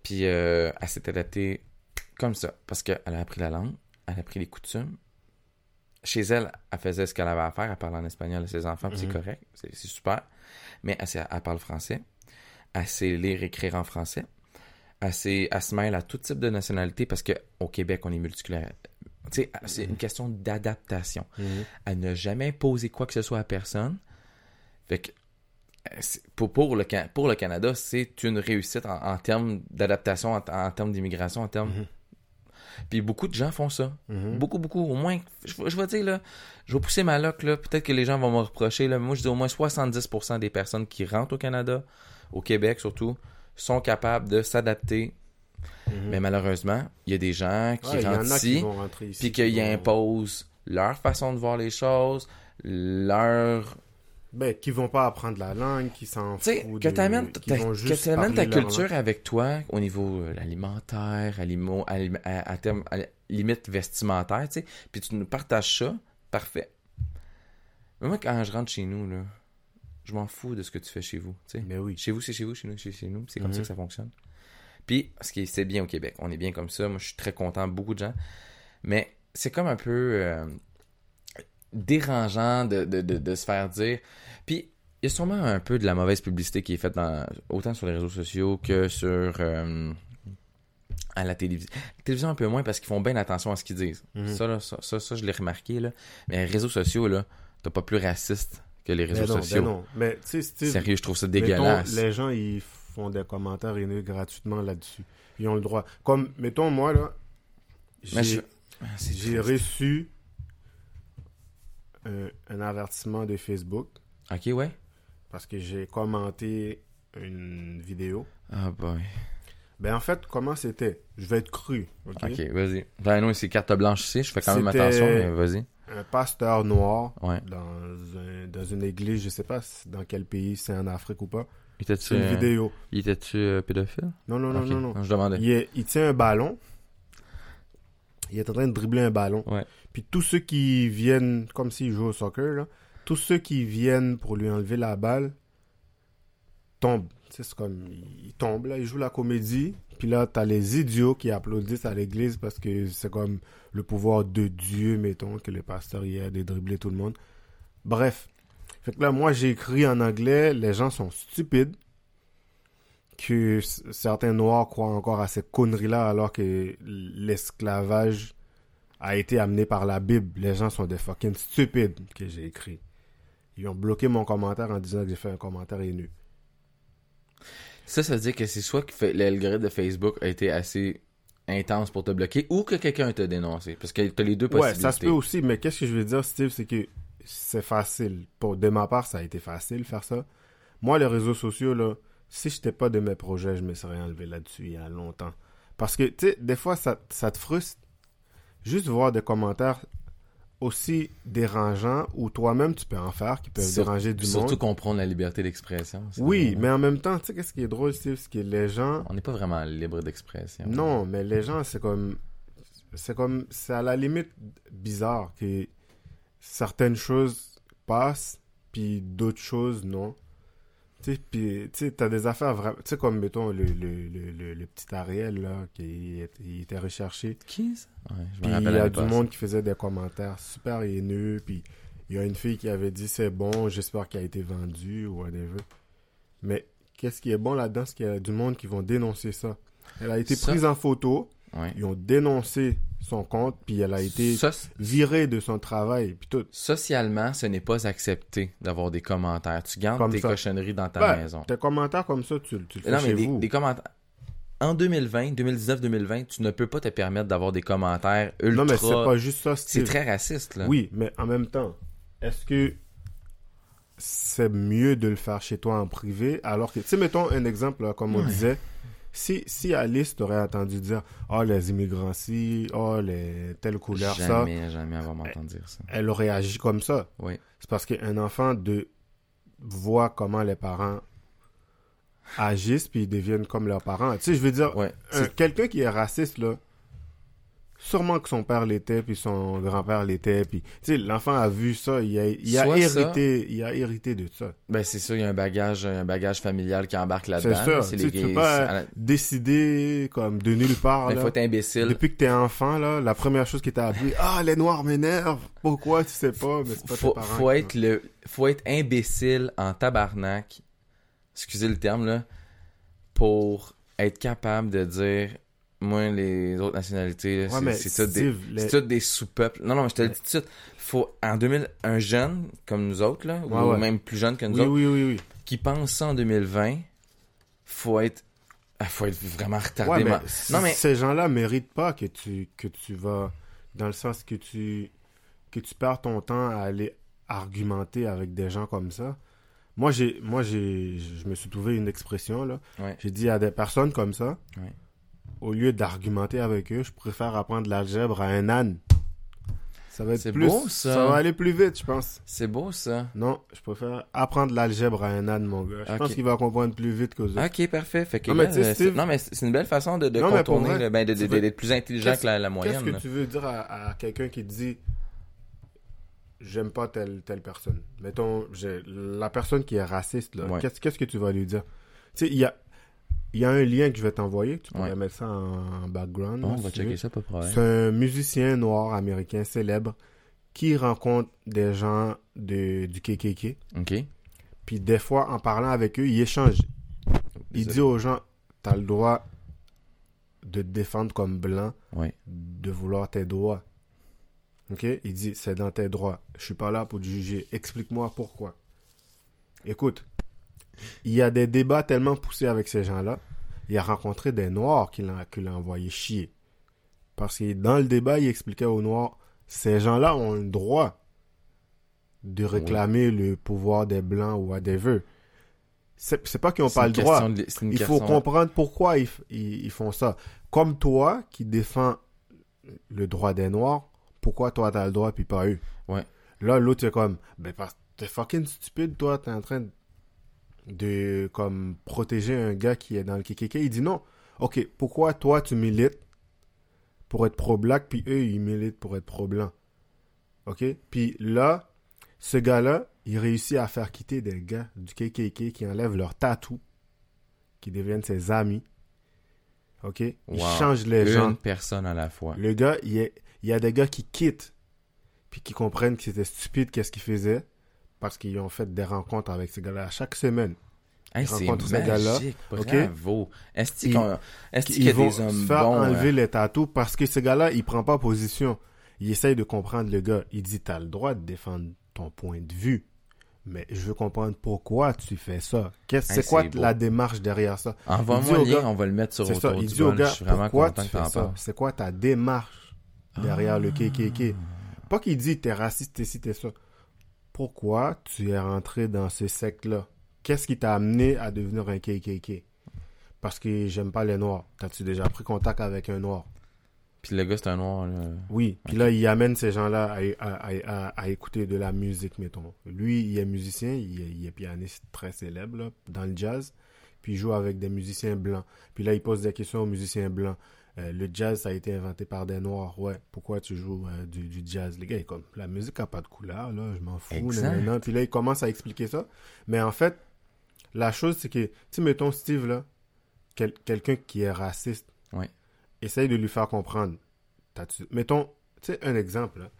Puis euh, elle s'est adaptée comme ça, parce qu'elle a appris la langue, elle a appris les coutumes. Chez elle, elle faisait ce qu'elle avait à faire, elle parlait en espagnol à ses enfants, c'est correct, c'est super. Mais elle, elle parle français, elle sait lire et écrire en français, elle, se mêle à tout type de nationalité, parce qu'au Québec, on est multiculturel. Tu sais, c'est une question d'adaptation. Elle n'a jamais posé quoi que ce soit à personne. Fait que euh, pour, pour, le, Can- pour le Canada, c'est une réussite en, en termes d'adaptation, en, en termes d'immigration, en termes. Mhm. Puis beaucoup de gens font ça. Beaucoup, beaucoup. Au moins, je, je vais dire, là, je vais pousser ma loque, là. Peut-être que les gens vont me reprocher, là. mais Moi, je dis au moins 70% des personnes qui rentrent au Canada, au Québec surtout, sont capables de s'adapter. Mhm. Mais malheureusement, il y a des gens qui Ouais, il y en rentrent a ici qui vont rentrer ici. puis qui imposent leur façon de voir les choses, leur... Ben, qui vont pas apprendre la langue, qui s'en Tu sais, foutent. que t'amènes ta, culture langue. avec toi au niveau euh, alimentaire, alimo, alim- à, à terme, à limite vestimentaire, tu sais, puis tu nous partages ça, parfait. Mais moi, quand je rentre chez nous, là, je m'en fous de ce que tu fais chez vous. Mais oui. Chez vous, c'est chez vous, chez nous, c'est chez nous. C'est comme Mhm. ça que ça fonctionne. Puis, ce qui est, c'est bien au Québec. On est bien comme ça. Moi, je suis très content, beaucoup de gens. Mais c'est comme un peu euh, dérangeant de, de, de, de se faire dire. Puis, il y a sûrement un peu de la mauvaise publicité qui est faite dans, autant sur les réseaux sociaux que sur euh, à la télévision. La télévision un peu moins parce qu'ils font bien attention à ce qu'ils disent. Mhm. Ça, là, ça, ça, ça, je l'ai remarqué. Là. Mais les réseaux sociaux, là, t'as pas plus raciste que les Mais réseaux non, ben sociaux. non. Mais, tu sais, Sérieux, je trouve ça mettons, dégueulasse. les gens, ils font des commentaires haineux gratuitement là-dessus. Ils ont le droit. Comme, mettons, moi, là, Mais j'ai je- Ah, reçu un, un avertissement de Facebook Ok, ouais. parce que j'ai commenté une vidéo. Ah, boy. Ben, en fait, comment c'était? Je vais être cru. OK, vas-y. Ben, non, c'est carte blanche ici. Je fais quand même attention, mais vas-y. Un pasteur noir Ouais. dans, un- dans une église, je sais pas dans quel pays, c'est en Afrique ou pas. Il était-tu C'est une euh, vidéo. il était-tu, euh, pédophile? Non, non, non, non, non. Je demandais. Il, est- il tient un ballon. Il est en train de dribbler un ballon. Ouais. Puis tous ceux qui viennent, comme s'il joue au soccer, là, tous ceux qui viennent pour lui enlever la balle tombent. C'est comme, il tombe là, il joue la comédie. Puis là, t'as les idiots qui applaudissent à l'église parce que c'est comme le pouvoir de Dieu, mettons, que le pasteur y a de dribbler tout le monde. Bref. Fait que là, moi, j'ai écrit en anglais, les gens sont stupides. Que certains noirs croient encore à ces conneries-là alors que l'esclavage a été amené par la Bible. Les gens sont des fucking stupides que j'ai écrit. Ils ont bloqué mon commentaire en disant que j'ai fait un commentaire haineux. Ça, ça veut dire que c'est soit que l'algorithme de Facebook a été assez intense pour te bloquer ou que quelqu'un te dénoncé. Parce que t'as les deux Ouais, possibilités. ça se peut aussi, mais qu'est-ce que je veux dire, Steve, c'est que c'est facile. Pour, de ma part, ça a été facile faire ça. Moi, les réseaux sociaux, là, si je n'étais pas de mes projets, je me serais enlevé là-dessus il y a longtemps. Parce que, tu sais, des fois, ça, ça te frustre. Juste voir des commentaires aussi dérangeants ou toi-même tu peux en faire qui peuvent Sur- déranger du Surtout monde. qu'on prône la liberté d'expression. Oui, mais en même temps, tu sais, qu'est-ce qui est drôle, Steve, c'est que les gens. On n'est pas vraiment libre d'expression. Non, mais les gens, c'est comme. C'est comme. C'est à la limite bizarre que certaines choses passent, puis d'autres choses non. Tu sais, puis, tu sais, t'as des affaires vraiment. Tu sais, comme, mettons, le, le, le, le, le petit Ariel, là, qui est- il était recherché. Qui ça? Ouais, je me Puis il y a du monde qui faisait des commentaires super haineux, puis il y a une fille qui avait dit c'est bon, j'espère qu'il a été vendu ou whatever. Mais qu'est-ce qui est bon là-dedans, c'est qu'il y a du monde qui vont dénoncer ça. Elle a été Ça- prise en photo, Ouais. ils ont dénoncé son compte, puis elle a été virée de son travail, puis tout. Socialement, ce n'est pas accepté d'avoir des commentaires. Tu gardes Comme tes ça. cochonneries dans ta Ben, maison. Tes commentaires comme ça, tu, tu le fais Non, chez mais des, vous. des commentaires. En 2020, 2019-2020, tu ne peux pas te permettre d'avoir des commentaires ultra. Non, mais c'est pas juste ça, C'est très raciste, là. Oui, mais en même temps, est-ce que c'est mieux de le faire chez toi en privé alors que, tu sais, mettons un exemple, là, comme on disait, si, si Alice t'aurait entendu dire, oh, les immigrants ci, oh, les telle couleur ça, Jamais, jamais elle va m'entendre dire ça. elle aurait agi comme ça. Oui. C'est parce qu'un enfant de voit comment les parents agissent puis ils deviennent comme leurs parents. Tu sais, je veux dire, Ouais. quelqu'un qui est raciste, là, sûrement que son père l'était, puis son grand-père l'était, puis, tu sais, l'enfant a vu ça, il a, il a hérité, il a hérité de ça. Ben, c'est sûr, il y a un bagage, un bagage familial qui embarque là-dedans. C'est là. tu peux pas décider, comme, de nulle part, Mais là. faut être imbécile. Depuis que t'es enfant, là, la première chose qui t'a appris, ah, les noirs m'énervent, pourquoi, tu sais pas, mais c'est pas faut, tes parents. faut être le, faut être imbécile en tabarnak, excusez le terme là, pour être capable de dire, moi les autres nationalités, Ouais, c'est tout des, les- sous-peuples. Non non, mais je te le dis tout de suite, faut en 2000 un jeune comme nous autres là, Ouais, ou ouais. même plus jeune que nous Oui, autres, oui, oui, oui. qui pense ça en 2020, faut être, ah, faut être vraiment retardé. Mais, non mais ces gens-là méritent pas que tu que tu vas dans le sens que tu que tu perds ton temps à aller argumenter avec des gens comme ça. Moi j'ai moi j'ai je me suis trouvé une expression là. J'ai dit à des personnes comme ça. Au lieu d'argumenter avec eux, je préfère apprendre l'algèbre à un âne. Ça va être plus beau, ça. va aller plus vite, je pense. c'est beau ça. Non, je préfère apprendre l'algèbre à un âne mon gars. Je pense qu'il va comprendre plus vite qu'aux autres. Ok, parfait. Fait que, Non, là, euh, Steve- non, mais c'est une belle façon de, de Non, contourner, vrai, le- ben, veux- d'être plus intelligent que la, la Qu'est-ce moyenne. que là. tu veux dire à, à quelqu'un qui dit j'aime pas telle telle personne? Mettons, la personne qui est raciste, là, Ouais. qu'est-ce, qu'est-ce que tu vas lui dire? Tu sais, il y a, il y a un lien que je vais t'envoyer, tu pourrais mettre ça en, background. On va checker ça, pas. C'est un musicien noir américain célèbre qui rencontre des gens de, du KKK. Ok. Puis des fois, en parlant avec eux, il échange. Il dit aux gens, t'as le droit de te défendre comme blanc Ouais. de vouloir tes droits. Ok? Il dit c'est dans tes droits. Je suis pas là pour te juger. Explique-moi pourquoi. Écoute, il y a des débats tellement poussés avec ces gens-là. Il a rencontré des noirs qui l'ont qui l'ont envoyé chier. Parce que dans le débat, il expliquait aux noirs ces gens-là ont le droit de réclamer le pouvoir des blancs ou whatever. C'est c'est pas qu'ils n'ont C'est pas le droit. de- c'est Il faut question- comprendre pourquoi ils, f- ils- ils font ça. Comme toi qui défends le droit des Noirs, pourquoi toi t'as le droit puis pas eux? Ouais. Là, l'autre est comme, ben parce t'es fucking stupide, toi, t'es en train de, de, comme protéger un gars qui est dans le KKK. Il dit non. Ok, pourquoi toi tu milites pour être pro-black puis eux ils militent pour être pro-blanc? Ok? Puis là, ce gars-là, il réussit à faire quitter des gars du KKK qui enlèvent leur tatou, qui deviennent ses amis. Ok? Il Wow. change les gens. Une personne à la fois. Le gars, il y, a, il y a des gars qui quittent, puis qui comprennent que c'était stupide qu'est-ce qu'ils faisaient, parce qu'ils ont fait des rencontres avec ces gars-là chaque semaine. Hey, c'est magique. ok? Bravo. Est-ce Ils- qu'on- est-ce qu'il y Ils a vont des hommes faire bons? enlever hein? les tatous parce que ce gars-là, il prend pas position. Il essaye de comprendre le gars. Il dit, t'as le droit de défendre ton point de vue. mais je veux comprendre pourquoi tu fais ça. Qu'est-ce, Hey, c'est quoi beau. la démarche derrière ça? Envoie-moi le lien, on va le mettre sur autour ça. Il du dit au gars, pourquoi tu fais ça? C'est quoi ta démarche derrière le Ah. KKK? Pas qu'il dit t'es raciste, t'es ci, t'es ça. Pourquoi tu es rentré dans ce secte-là? Qu'est-ce qui t'a amené à devenir un KKK? Parce que j'aime pas les noirs. T'as-tu déjà pris contact avec un noir? Puis le gars, c'est un noir, là. Oui. Puis là, il amène ces gens-là à, à- à- à- à écouter de la musique, mettons. Lui, il est musicien, il est, il est pianiste très célèbre là, dans le jazz. Puis il joue avec des musiciens blancs. Puis là, il pose des questions aux musiciens blancs. Euh, le jazz, ça a été inventé par des noirs. Ouais, pourquoi tu joues euh, du, du jazz? Les gars, il est comme, la musique a pas de couleur, là, je m'en fous. Nanana. Puis là, il commence à expliquer ça. Mais en fait, la chose, c'est que, tu sais, mettons Steve, là, quel- quelqu'un qui est raciste, Ouais. essaye de lui faire comprendre. T'as-tu- Mettons, tu sais, un exemple, là.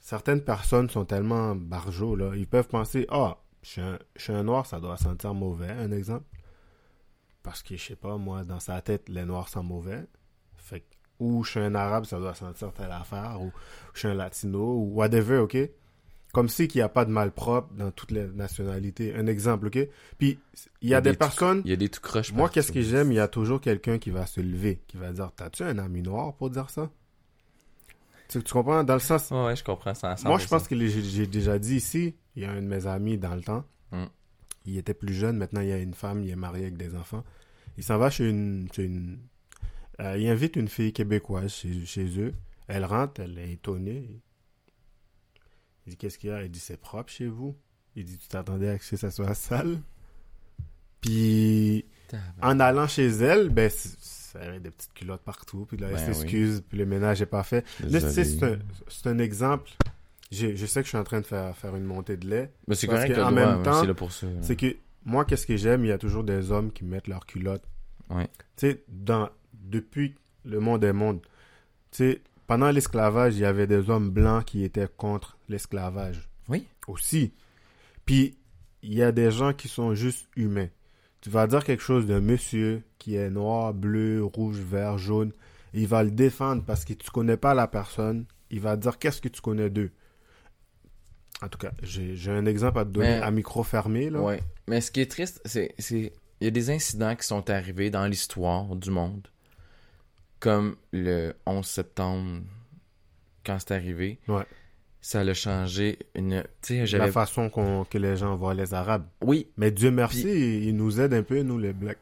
Certaines personnes sont tellement barjots, là, ils peuvent penser, ah, je suis un- je suis un noir, ça doit sentir mauvais, un exemple. Parce que, je sais pas, moi, dans sa tête, les noirs sont mauvais. Fait que- ou je suis un arabe, ça doit sentir telle affaire, ou je suis un latino, ou whatever, ok? Comme si qu'il n'y a pas de malpropre dans toutes les nationalités. Un exemple, ok? Puis, il y a des, tout- personnes, Il y a des tout croches moi, qu'est-ce que j'aime, il y a toujours quelqu'un qui va se lever, qui va dire, t'as-tu un ami noir pour dire ça? Tu, tu comprends? Dans le sens, Ouais, ouais, je comprends ça. moi, je pense que j'ai déjà dit ici, il y a un de mes amis dans le temps. Mm. Il était plus jeune, maintenant il y a une femme, il est marié avec des enfants. Il s'en va chez une. chez une- euh, il invite une fille québécoise chez, chez eux. Elle rentre, elle est étonnée. Il dit Qu'est-ce qu'il y a? Elle dit C'est propre chez vous. Il dit Tu t'attendais à ce que ça soit sale Puis en allant chez elle, ben, ça avait des petites culottes partout. Puis là, elle Ben oui. s'excuse, puis le ménage n'est pas fait. Là, c'est un, exemple. Je sais que je suis en train de faire, faire une montée de lait. Mais c'est correct, que en droit, même hein, temps, c'est ça. C'est que moi, qu'est-ce que j'aime? Il y a toujours des hommes qui mettent leurs culottes. Ouais. Tu sais, dans, depuis le monde est monde, tu sais, pendant l'esclavage, il y avait des hommes blancs qui étaient contre l'esclavage. Oui. Aussi. Puis, il y a des gens qui sont juste humains. Tu vas dire quelque chose d'un monsieur qui est noir, bleu, rouge, vert, jaune. Il va le défendre parce que tu connais pas la personne. Il va dire qu'est-ce que tu connais d'eux. En tout cas, j'ai un exemple à te donner Mais- à micro fermé. Là. Ouais. Mais ce qui est triste, c'est. c'est- Il y a des incidents qui sont arrivés dans l'histoire du monde. Comme le 11 septembre, quand c'est arrivé. Ouais. Ça a changé une. La façon que les gens voient les Arabes. Oui, Mais Dieu merci, il nous aide un peu, nous, les Blacks.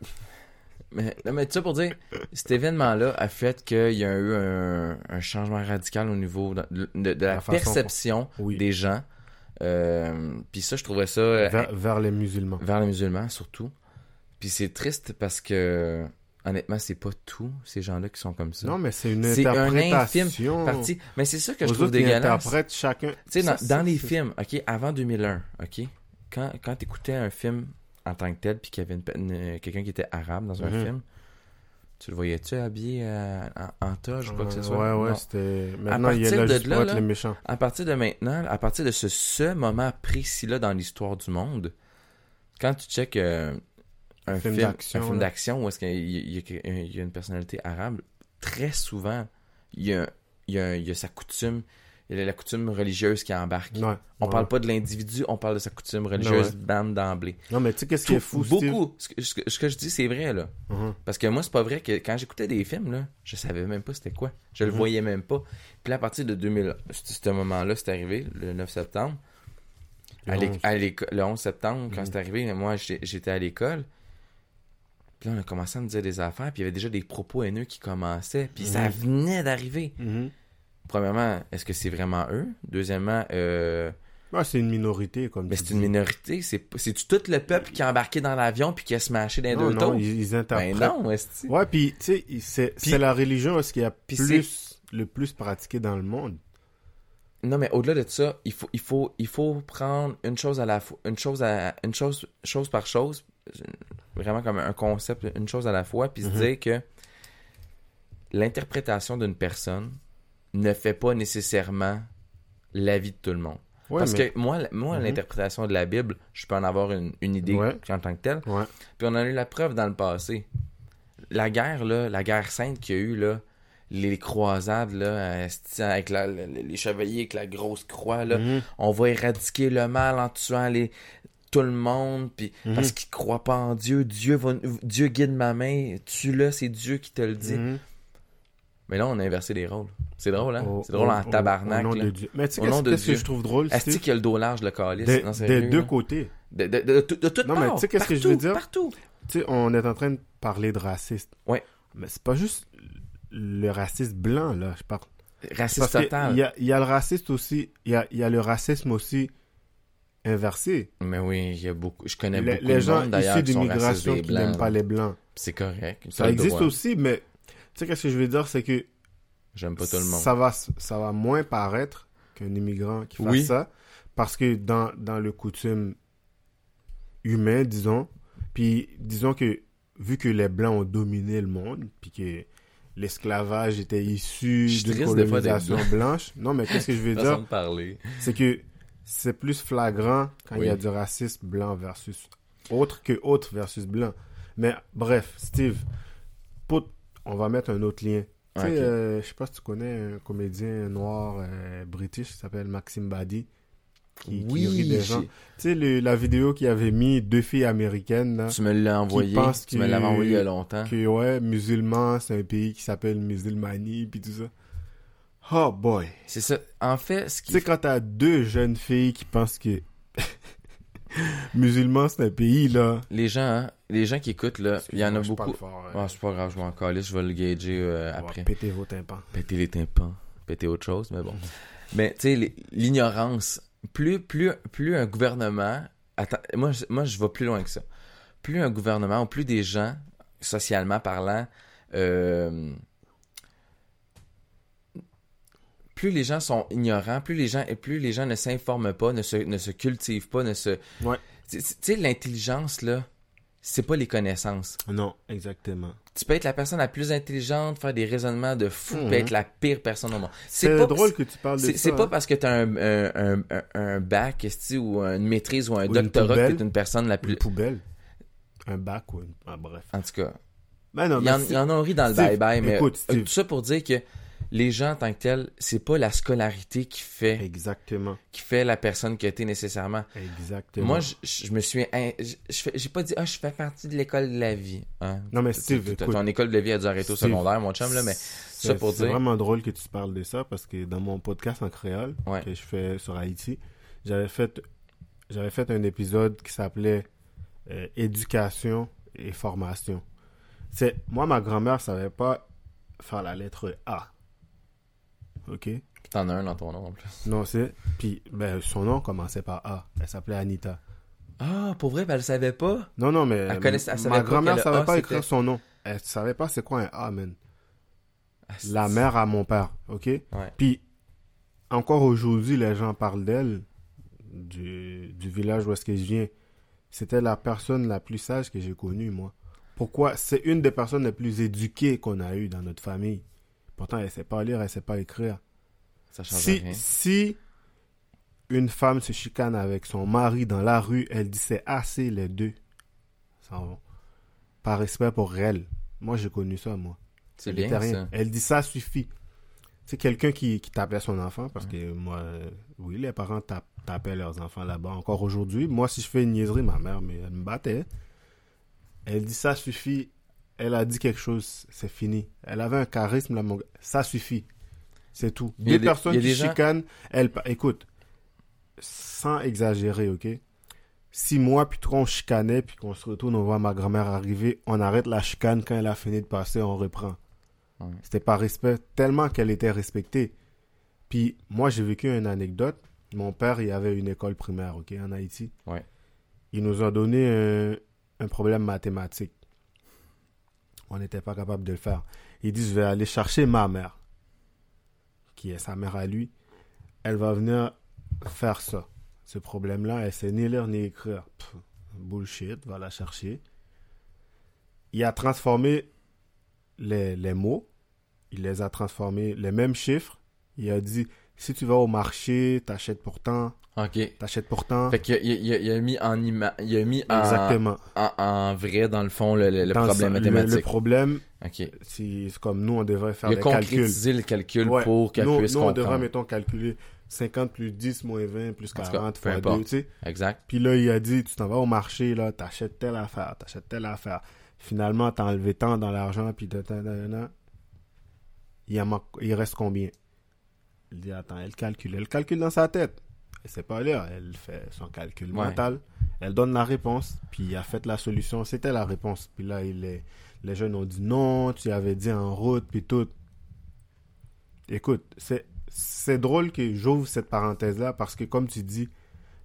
mais, non, mais tout ça pour dire, cet événement-là a fait qu'il y a eu un, un changement radical au niveau de, de- de la, La façon perception Oui. des gens. Euh, Puis ça, je trouvais ça. Vers, vers les musulmans. vers les musulmans surtout. Puis c'est triste parce que honnêtement, c'est pas tous ces gens-là qui sont comme ça. Non, mais c'est une C'est un interprétation. Partie. Mais c'est ça que je trouve dégueulasse. Tu interprètent chacun. sais, dans, les films, ok, avant 2001, ok, quand, quand t'écoutais un film en tant que tel, puis qu'il y avait une- une- quelqu'un qui était arabe dans un Mhm. film, tu le voyais-tu habillé euh, en, en toge ou quoi que ce soit? Ouais, ouais, c'était. Maintenant, il partir là de là, pour être là, les méchants. À partir de maintenant, à partir de ce, ce moment précis-là dans l'histoire du monde, quand tu checkes euh, un Film film, d'action, un film là. d'action où est-ce qu'il y, a- y y une personnalité arabe, très souvent, il y a, il y a, il y a sa coutume, il y a la coutume religieuse qui embarque. Ouais, On ouais. parle pas de l'individu, on parle de sa coutume religieuse Ouais. d'emblée. Non, mais tu sais, qu'est-ce qui est fou? Beaucoup. Ce que, ce je dis, c'est vrai, là. Mhm. Parce que moi, c'est pas vrai que quand j'écoutais des films, là, je savais même pas c'était quoi. Je le Mhm. voyais même pas. Puis là, à partir de 2000, ce moment-là, c'est arrivé, le 9 septembre. Le À l'éc- 11. à l'éco- le 11 septembre, quand Mhm. c'est arrivé, moi, j'étais à l'école. Puis là, on a commencé à me dire des affaires, puis il y avait déjà des propos haineux qui commençaient, puis ça Mhm. venait d'arriver. Mhm. Premièrement, est-ce que c'est vraiment eux? Deuxièmement, euh, c'est une minorité, comme mais c'est une minorité. C'est tout le peuple qui est embarqué dans l'avion puis qui a smashé dans les Non, deux non, ils, ils Ben interprètent. non, est Ouais, puis, tu sais, c'est la religion ce qui a plus, le plus pratiqué dans le monde? Non, mais au-delà de ça, il faut, il faut, il faut prendre une chose à la fois, une chose à, une chose, chose par chose, vraiment comme un concept, une chose à la fois, puis se Mhm. dire que l'interprétation d'une personne ne fait pas nécessairement la vie de tout le monde. Ouais, Parce mais- que moi, moi Mhm. l'interprétation de la Bible, je peux en avoir une, une idée Ouais. en tant que telle. Ouais. Puis on en a eu la preuve dans le passé. La guerre, là, la guerre sainte qu'il y a eu, là, les croisades, là, esti, avec la- les chevaliers avec la grosse croix, là. Mhm. On va éradiquer le mal en tuant les tout le monde, puis Mhm. parce qu'ils croient pas en Dieu, Dieu va, Dieu guide ma main, tue-le, c'est Dieu qui te le dit. Mhm. Mais là, on a inversé les rôles. C'est drôle, hein? C'est drôle en tabarnak, Au nom là. de Dieu. Mais tu sais, qu'est-ce que je trouve drôle, Est-ce qu'il y a le dos large, le calice? Des, Non, des sérieux, deux là. côtés. De, de, de, de, toutes Non, mais tu sais qu'est-ce que je veux dire? Partout. Tu sais, on est en train de parler de raciste. Ouais. Mais c'est pas juste le raciste blanc, là, je parle. Raciste total. Il y a, il y a le raciste aussi, il y a, il y a le racisme aussi inversé. Mais oui, il y a beaucoup. Je connais Les, beaucoup les de gens monde, issus d'immigration qui n'aiment pas les blancs. C'est correct. Ça existe droit. aussi, mais tu sais qu'est-ce que je veux dire, c'est que J'aime pas tout le monde. ça va, ça va moins paraître qu'un immigrant qui fasse Oui. ça, parce que dans, dans le coutume humain, disons, puis disons que vu que les blancs ont dominé le monde, puis que l'esclavage était issu d'être colonisation blanche, non mais qu'est-ce que je veux dire, de c'est que c'est plus flagrant quand il y a Oui. du racisme blanc versus autre que autre versus blanc. Mais bref, Steve, pour- on va mettre un autre lien. Tu sais, Ok. euh, je sais pas si tu connais un comédien noir euh, british qui s'appelle Maxime Badi, qui, qui oui, rit des gens. Tu sais, le- la vidéo qui avait mis deux filles américaines, là, tu me l'as envoyé. Tu me l'avais envoyé il y a longtemps. que ouais, musulman, c'est un pays qui s'appelle musulmanie, puis tout ça. Oh boy. C'est ça. En fait, ce Tu qui sais, quand t'as deux jeunes filles qui pensent que musulman, c'est un pays, là. les gens, hein, les gens qui écoutent là, il y en a beaucoup. fort, euh, Ah, c'est pas grave, je m'en calisse, je vais le gager euh, après. péter vos tympans. péter les tympans, péter autre chose, mais bon. Mais tu sais, l'ignorance, plus, plus, plus un gouvernement, attends, moi, je- moi je vais plus loin que ça. Plus un gouvernement ou plus des gens, socialement parlant, euh, plus les gens sont ignorants, plus les gens et plus les gens ne s'informent pas, ne se, ne se cultivent pas, ne se. Ouais. Tu sais, l'intelligence là, c'est pas les connaissances. Non, exactement. Tu peux être la personne la plus intelligente, faire des raisonnements de fou, puis être la pire personne au monde. C'est pas- drôle que tu parles de C'est ça. c'est pas hein. parce que t'as un, un, un, un, bac, ou une maîtrise ou un Ou doctorat que t'es une personne la plus. Une poubelle. Un bac ou une... Ah, bref. En tout cas, Ben non, il y, mais en, c'est- il y en a ri dans le bye-bye, mais écoute, euh, tout ça pour dire que les gens en tant que tels, c'est pas la scolarité qui fait, Exactement. qui fait la personne que t'es nécessairement. Exactement. Moi, je, je me suis. in- J'ai pas dit, ah, je fais partie de l'école de la vie. Hein? Non, mais Steve, écoute. Ton école de la vie a dû arrêter au secondaire, mon chum, là, mais. c'est- ça pour C'est vraiment drôle que tu parles de ça parce que dans mon podcast en créole Ouais. que je fais sur Haïti, j'avais fait j'avais fait un épisode qui s'appelait euh, éducation et formation. C'est moi ma grand-mère savait pas faire la lettre A. OK T'en as un dans ton nom en plus. Non, c'est puis ben son nom commençait par A. Elle s'appait Anita. Ah, pour vrai, ben, elle le savait pas? Non non mais Elle connaissait- elle savait ma grand-mère savait A, pas écrire son nom. Elle savait pas c'est quoi un A, man. Ah, La mère à mon père, OK? Ouais. Puis, encore aujourd'hui, les gens parlent d'elle, du, du village où est-ce que je viens. C'était la personne la plus sage que j'ai connue, moi. Pourquoi? C'est une des personnes les plus éduquées qu'on a eues dans notre famille. Pourtant, elle sait pas lire, elle sait pas écrire. Ça change Si, rien. si une femme se chicane avec son mari dans la rue, elle dit c'est assez les deux. Par respect pour elle. Moi, j'ai connu ça, moi. C'est bien, rien. ça. Elle dit ça suffit. C'est quelqu'un qui, qui tapait son enfant parce que moi, euh, oui, les parents tapent- tapaient leurs enfants là-bas encore aujourd'hui. Moi, si je fais une niaiserie, ma mère, mais elle me battait. Elle dit ça suffit. Elle a dit quelque chose, c'est fini. Elle avait un charisme, là, mon gars. Ça suffit. C'est tout. Deux des- personnes qui gens- chicanent, elle, écoute, sans exagérer, ok? Si moi puis toi on chicanait puis qu'on se retourne, on voit ma grand-mère arriver, on arrête la chicane quand elle a fini de passer, on reprend. Ouais. C'était par respect, tellement qu'elle était respectée. Puis moi j'ai vécu une anecdote. Mon père, il avait une école primaire, ok, en Haïti. Ouais. Il nous a donné un, un problème mathématique. On n'était pas capable de le faire. Il dit, je vais aller chercher ma mère, qui est sa mère à lui. Elle va venir faire ça. Ce problème-là, elle sait ni lire ni écrire. Bullshit, va la chercher. Il a transformé les, les mots. Il les a transformés, les mêmes chiffres. Il a dit, Si tu vas au marché, t'achètes pourtant, OK. t'achètes pourtant. Fait qu'il a, il a- mis en ima- il a mis en, Exactement. en, en vrai, dans le fond, le, le- le Dans problème le- mathématique. Le, problème, OK. c'est comme nous, on devrait faire Il des calculs. le calcul Ouais. pour qu'elle nous, puisse nous, on devrait, comprendre. mettons, calculer 50 plus 10 moins 20 plus En tout cas, 40 peu fois importe. 2, tu sais. Exact. Puis là, il a dit, tu t'en vas au marché, là, t'achètes telle affaire, t'achètes telle affaire. Finalement, t'as enlevé tant dans l'argent, puis de, de- de- de- il, en manque- il reste combien? Il dit, attends, elle calcule. Elle calcule dans sa tête. Elle sait pas lire, elle fait son calcul Ouais. mental. Elle donne la réponse, puis il a fait la solution. C'était la réponse. Puis là, il est... les jeunes ont dit non, tu avais dit en route, puis tout. Écoute, c'est c'est drôle que j'ouvre cette parenthèse-là parce que, comme tu dis,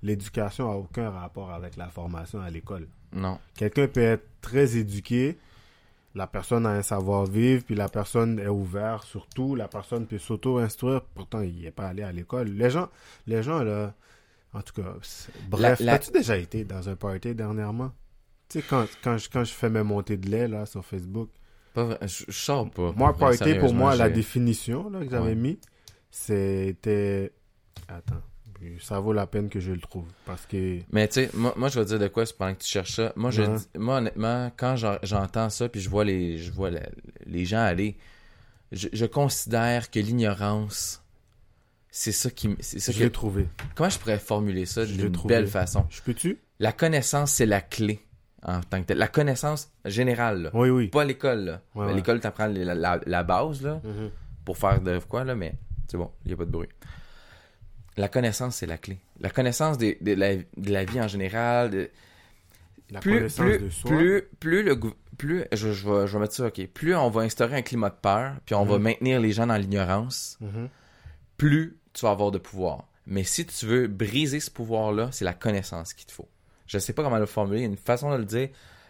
l'éducation a aucun rapport avec la formation à l'école. Non. Quelqu'un peut être très éduqué, la personne a un savoir-vivre, puis la personne est ouverte sur tout, la personne peut s'auto-instruire, pourtant il n'est pas allé à l'école. Les gens, les gens là, en tout cas, bref, la- as-tu déjà été dans un party dernièrement? Tu sais, quand, quand, je, quand je fais mes montées de lait là, sur Facebook, Pas vrai, je, je sors pas. moi, vrai, party, pour moi, la définition là, que j'avais Ouais. mis, c'était... Attends, ça vaut la peine que je le trouve, parce que... Mais tu sais, moi, moi, je vais dire de quoi c'est pendant que tu cherches ça. Moi, je Ouais. dis- moi honnêtement, quand j'en- j'entends ça, puis je vois les, je vois la- les gens aller, je, je considère que l'ignorance, c'est ça qui, c'est ça Je l'ai trouvé. comment je pourrais formuler ça d'une belle façon? Je peux-tu? La connaissance, c'est la clé en tant que telle. La connaissance générale, là. Oui, oui. pas l'école. Ouais, Ben, ouais. L'école, t'apprends la, la, la base là, Mhm. pour faire de quoi là, mais c'est bon, il y a pas de bruit. La connaissance, c'est la clé. La connaissance de, la, de la vie en général, de- La plus, connaissance plus, de soi. plus, plus le plus, je, je, vais, je vais mettre ça, ok, plus on va instaurer un climat de peur, puis on va Mhm. maintenir les gens dans l'ignorance, Mhm. plus tu vas avoir de pouvoir. Mais si tu veux briser ce pouvoir-là, c'est la connaissance qu'il te faut. Je sais pas comment le formuler, il y a une façon de le dire,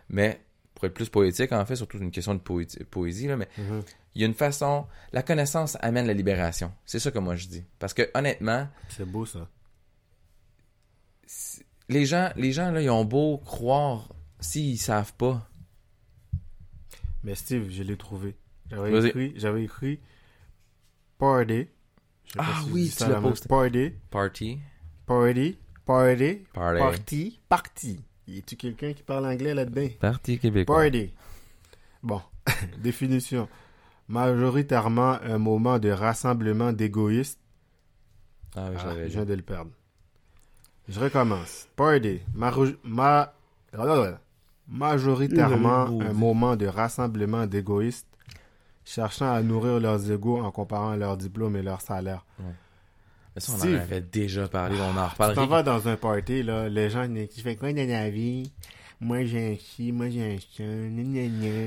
mais pour être plus poétique, en fait, surtout une question de poésie, poésie là, mais Mhm. Il y a une façon, la connaissance amène la libération. C'est ça que moi je dis. Parce que honnêtement, C'est beau ça. les gens, les gens là, ils ont beau croire s'ils savent pas. Mais Steve, je l'ai trouvé. J'avais écrit, j'avais écrit Party. Ah si oui, tu l'as posté. Party. Party, Party. Party. party, Party. Party. Y a-tu quelqu'un qui parle anglais là-dedans? party québécois. Party. Bon, définition. Majoritairement un moment de rassemblement d'égoïstes. Ah oui, Ah, je viens de le perdre. Je recommence. Party. Ma- Majoritairement un moment de rassemblement d'égoïstes cherchant à nourrir leurs égaux en comparant leur diplôme et leur salaire. Mais ça, on en avait déjà parlé, on en Tu t'en vas dans un party, là, les gens, tu fais quoi dans la vie? Moi, j'ai un ci, moi, j'ai un ça.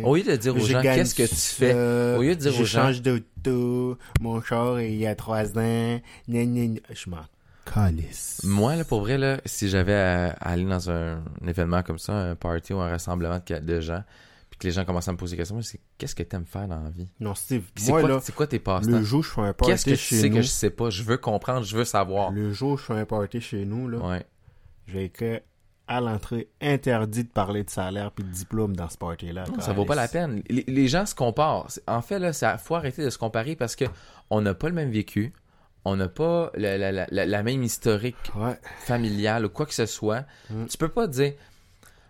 Au lieu de dire aux Je gens qu'est-ce que tu fais, au lieu de dire je aux gens- change d'auto, mon char, il y a trois ans, gna, gna, gna. je m'en calisse. Moi, là, pour vrai, là, si j'avais à, à aller dans un, un événement comme ça, un party ou un rassemblement de, de gens, puis que les gens commencent à me poser des questions, moi, c'est qu'est-ce que t'aimes faire dans la vie? Non, Steve, C'est moi, quoi, là, c'est quoi tes le passe-temps? jour où je fais un party Qu'est-ce que tu chez sais nous, que je sais pas? Je veux comprendre, je veux savoir. le jour où je fais un party chez nous, là, Ouais. je vais écrire à l'entrée interdit de parler de salaire puis de diplôme dans ce party-là. Non, ça vaut pas la peine. Les, les gens se comparent. En fait, là, ça faut arrêter de se comparer parce que on n'a pas le même vécu, on n'a pas la, la- la- la- la même historique Ouais. familiale ou quoi que ce soit. Mm. Tu peux pas dire.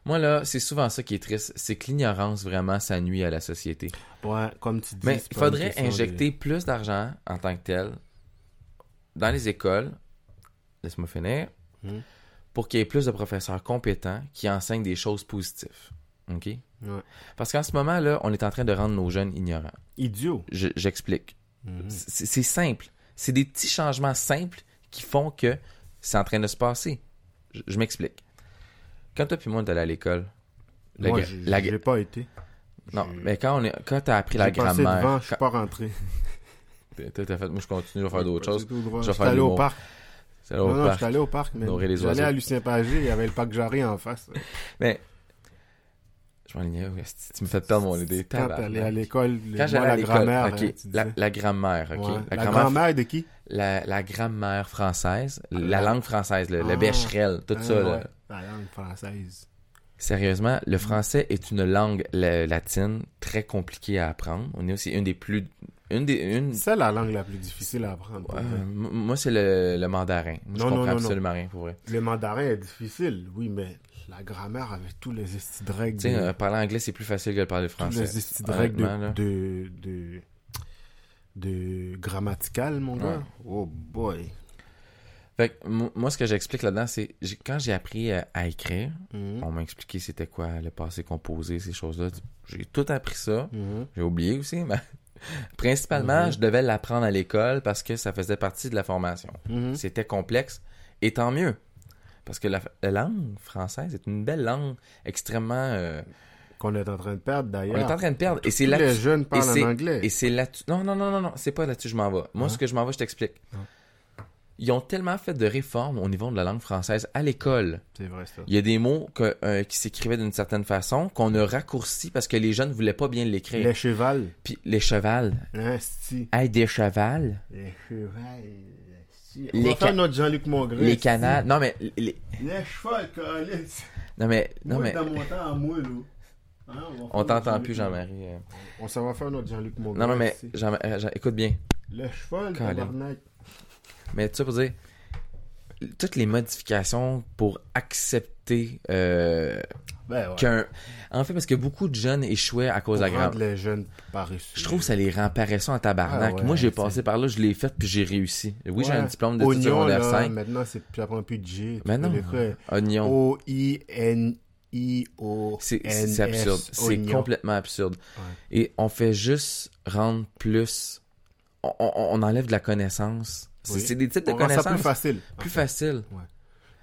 Moi, là, c'est souvent ça qui est triste. C'est que l'ignorance, vraiment, ça nuit à la société. Ouais, comme tu dis. Mais il faudrait de- injecter plus d'argent en tant que tel dans les écoles. Laisse-moi finir. Mm. Pour qu'il y ait plus de professeurs compétents qui enseignent des choses positives. OK? Ouais. Parce qu'en ce moment, là, on est en train de rendre nos jeunes ignorants. Idiot. Je- J'explique. Mhm. C'est c'est simple. C'est des petits changements simples qui font que c'est en train de se passer. Je, je m'explique. Quand toi puis moi, on est allé à l'école, la Moi, gra- j'ai la- j'ai pas été. non, j'ai- mais quand on est, quand t'as appris la J'ai grammaire, devant, je suis pas rentré. t'as t'as fait, moi je continue, je vais faire d'autres choses. Je vais faire au parc. C'est Non, au non, parc. allé au parc, mais j'allais à Lucien Pagé, il y avait le parc Jarry en face. Mais je tu me fais perdre mon idée. Quand t'allais à l'école, le- Quand moi, j'allais à la grammaire, hein, la, grammaire, ok, la, grammaire, de qui? la, grammaire française, la langue française, le, Ah. bécherel, tout Ah, ça, La langue française. Sérieusement, le français est une langue la- latine très compliquée à apprendre. On est aussi une des plus... Une des... Une... C'est la langue la plus difficile à apprendre. Ouais, moi, c'est le, le mandarin. Moi, Non, non, comprends non, non. absolument rien, pour vrai. Le mandarin est difficile, oui, mais la grammaire avec tous les règles. Tu sais, de- euh, parler anglais, c'est plus facile que de parler tous français. les estis de de, de, de, grammatical, mon Ouais. gars. Oh boy. Fait que, mo- moi, ce que j'explique là-dedans, c'est quand j'ai appris euh, à écrire, Mhm. on m'a expliqué c'était quoi le passé composé, ces choses-là. J'ai tout appris ça. Mhm. J'ai oublié aussi, mais principalement, Mhm. je devais l'apprendre à l'école parce que ça faisait partie de la formation. C'était complexe, et tant mieux. Parce que la, la langue française est une belle langue, extrêmement... euh, Qu'on est en train de perdre on d'ailleurs. est en train de perdre. Et c'est là les jeunes parlent en anglais. Et c'est là-dessus. Non, non, non, non, non, c'est pas là-dessus que je m'en vais. Moi, Hein? ce que je m'en vais, je t'explique. Hein? Ils ont tellement fait de réformes au niveau de la langue française à l'école. C'est vrai ça. Il y a des mots que, euh, qui s'écrivaient d'une certaine façon qu'on a raccourci parce que les jeunes voulaient pas bien l'écrire. Les chevals. Puis les chevals. Hein, si. Hey, des chevals. Les chevals. On Les va faire notre Jean-Luc Mongrain. Les canards. Non, mais. Les... Les chevals. Non, mais. Non, Moi, mais. dans mon temps à moi, là. Hein, On t'entend plus, Jean-Marie. euh. On s'en va faire notre Jean-Luc Mongrain. Non, non, mais. Jean- euh, Jean- Écoute bien. Le cheval, tabarnak. Mais tu sais, pour dire. Toutes les modifications pour accepter euh, Ben ouais. qu'un. En fait, parce que beaucoup de jeunes échouaient à cause de la grande. les jeunes paresseux. Je trouve que ça les rend paresseux en tabarnak. Ah ouais, Moi, j'ai passé par là, je l'ai fait, puis j'ai réussi. Oui, j'ai un diplôme d'études Oignon, secondaire là, 5. maintenant, c'est ça prend plus de G. Oignon. O-I-N-I-O. C'est c'est absurde. C'est complètement absurde. Et on fait juste rendre plus. On, enlève de la connaissance. C'est Oui. c'est des types de On rend ça connaissances plus facile. plus faciles.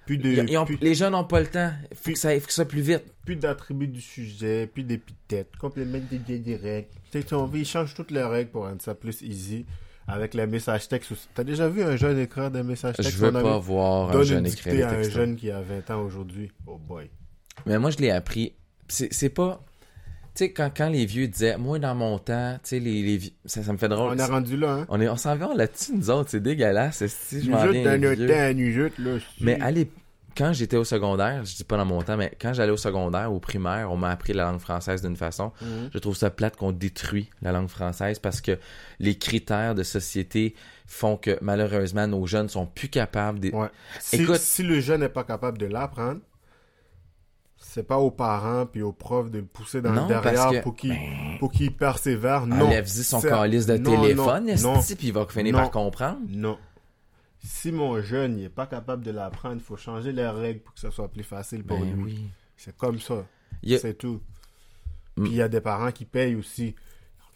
Plus de, Ils- ils ont- plus, les jeunes n'ont pas le temps. Il faut que ça, faut que ça plus vite. plus d'attributs du sujet, plus d'épithètes, complément des, des, règles. Tu sais, on veut, ils changent toutes les règles pour rendre ça plus easy. Avec les messages textes. T'as déjà vu un jeune écrire des messages textes? Je veux pas voir un jeune une écrire des à un jeune qui a 20 ans aujourd'hui. Oh boy. Mais moi, je l'ai appris. C'est pas. Tu sais, quand, quand les vieux disaient, moi, dans mon temps, tu sais, les, les vieux- ça, ça me fait drôle. On est rendu là, hein? On, est, on s'en va là-dessus, nous autres. C'est dégueulasse. Si je m'en viens dans notre temps, nous jute, là. Mais allez, quand j'étais au secondaire, je dis pas dans mon temps, mais quand j'allais au secondaire, au primaire, on m'a appris la langue française d'une façon. Mhm. Je trouve ça plate qu'on détruit la langue française parce que les critères de société font que malheureusement nos jeunes sont plus capables de... Ouais. Si, Écoute- si le jeune n'est pas capable de l'apprendre, c'est pas aux parents puis aux profs de le pousser dans Non, le derrière que- pour qu'il Ben, pour qu'il persévère. Non. Enlève-y son calice de non, téléphone, puis il va finir Non. par comprendre? Non. Si mon jeune n'est pas capable de l'apprendre, il faut changer les règles pour que ça soit plus facile pour Ben lui. oui. C'est comme ça. A- C'est tout. Mm. Puis il y a des parents qui payent aussi.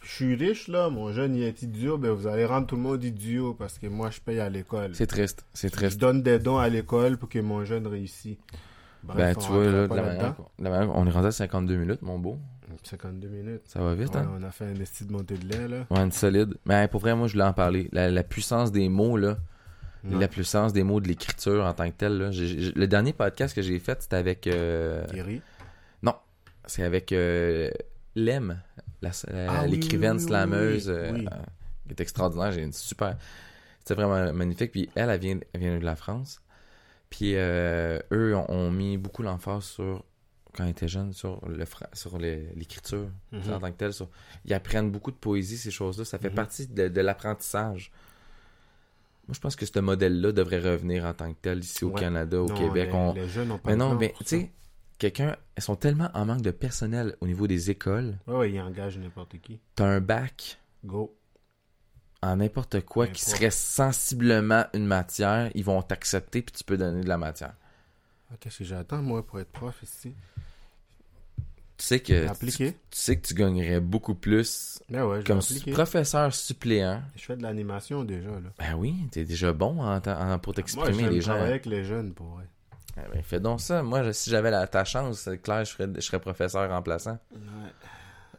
Je suis riche là, mon jeune il est idiot, ben vous allez rendre tout le monde idiot parce que moi je paye à l'école. C'est triste, c'est Je triste. donne des dons à l'école pour que mon jeune réussisse. Bref, Ben, tu vois, là, de pas la là-dedans. manière, qu'on- de la manière- on est rendu à 52 minutes, mon beau. 52 minutes. Ça va vite, Ouais, hein? on a fait un esti de montée de lait là. Ouais, une solide. Mais pour vrai, moi, je voulais en parler. La, la puissance des mots, là. Ouais. La puissance des mots de l'écriture en tant que telle, là. Le dernier podcast que j'ai fait, c'était avec... euh, Thierry. c'est avec euh, Lem, Ah oui, l'écrivaine slameuse, oui, euh, oui. euh, qui est extraordinaire. J'ai une super... C'était vraiment magnifique. Puis elle, elle vient, elle vient de la France. Puis euh, eux ont, ont mis beaucoup l'emphase sur, quand ils étaient jeunes, sur le fra- sur l'écriture Mhm. en tant que telle. sur- ils apprennent beaucoup de poésie, ces choses-là. Ça fait Mhm. partie de, de l'apprentissage. Moi, je pense que ce modèle-là devrait revenir en tant que tel ici au. Canada, au Non, Québec. Les, On- les jeunes n'ont pas Mais non, mais tu sais, quelqu'un, elles sont tellement en manque de personnel au niveau des écoles. Ouais, ouais, ils engagent n'importe qui. T'as un bac Go. En n'importe quoi qui serait sensiblement une matière, ils vont t'accepter puis tu peux donner de la matière. Ah, Qu'est-ce que j'attends moi pour être prof ici? Tu sais que tu, tu sais que tu gagnerais beaucoup plus Ben ouais, je comme professeur suppléant. Je fais de l'animation déjà là. Ben oui, t'es déjà bon en, pour Moi, t'exprimer les gens. avec les jeunes pour vrai. Ah ben, fais donc ça. Moi, je- si j'avais la, ta chance, c'est clair, je serais, je serais professeur remplaçant.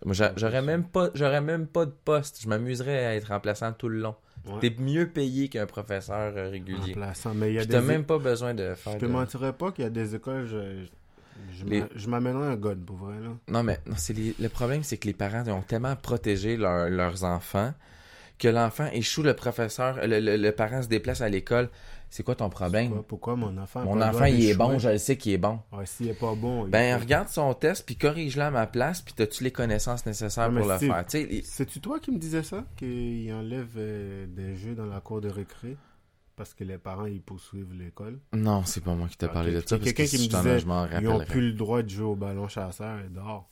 Moi, j'aurais même pas, j'aurais même pas de poste. Je m'amuserais à être remplaçant tout le long. Ouais. T'es mieux payé qu'un professeur euh, régulier. Remplaçant. Mais il y a Puis des. t'as même pas besoin de faire Je te de- mentirais pas qu'il y a des écoles, je, je, Les- m'amènerais un gun pour vrai là. Non, mais non, c'est les- le problème, c'est que les parents ont tellement protégé leur- leurs enfants que l'enfant échoue, le professeur, le, le- le parent se déplace à l'école. C'est quoi ton problème? Pourquoi, pourquoi mon enfant Mon enfant, il est bon, je le sais qu'il est bon. Ouais, s'il est pas bon, il Ben, faut- regarde son test, puis corrige-le à ma place, puis t'as-tu les connaissances nécessaires Ouais, pour le faire? C'est-tu toi qui me disais ça? Qu'il enlève euh, des jeux dans la cour de récré? Parce que les parents, ils poursuivent l'école? Non, c'est pas moi qui t'ai parlé de ça, que quelqu'un si qui me disait, Ils ont rappellerai. plus le droit de jouer au ballon chasseur et dehors.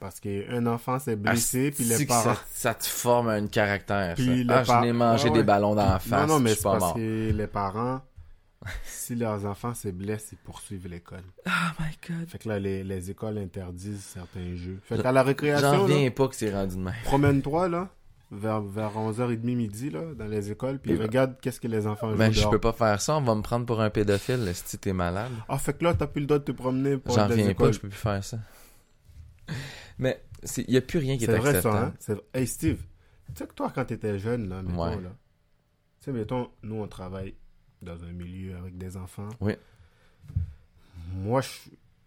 Parce qu'un enfant s'est blessé, puis les parents... ça, ça te forme un caractère, Puis ça? Ah, par- je n'ai mangé Ouais, des ballons dans la face, non, non, mais c'est pas parce mort. que les parents, si leurs enfants se blessent, ils poursuivent l'école. Oh my god. Fait que là, les, les écoles interdisent certains jeux. Fait qu'à la récréation, J'en là, reviens pas que c'est rendu de même. promène-toi, là, vers, vers 11h30 midi, là, dans les écoles, puis Et ben- regarde qu'est-ce que les enfants jouent Ben, je dehors. peux pas faire ça, on va me prendre pour un pédophile, si t'es malade. Ah, fait que là, t'as plus le droit de te promener pour J'en pas écoles. que je peux plus faire ça. Mais, il y a plus rien qui est, C'est vrai ça, acceptable. hein? C'est- Hey Steve, tu sais que toi, quand t'étais jeune, là, mettons, Ouais. là, tu sais, mettons, nous, on travaille dans un milieu avec des enfants. Oui. Moi,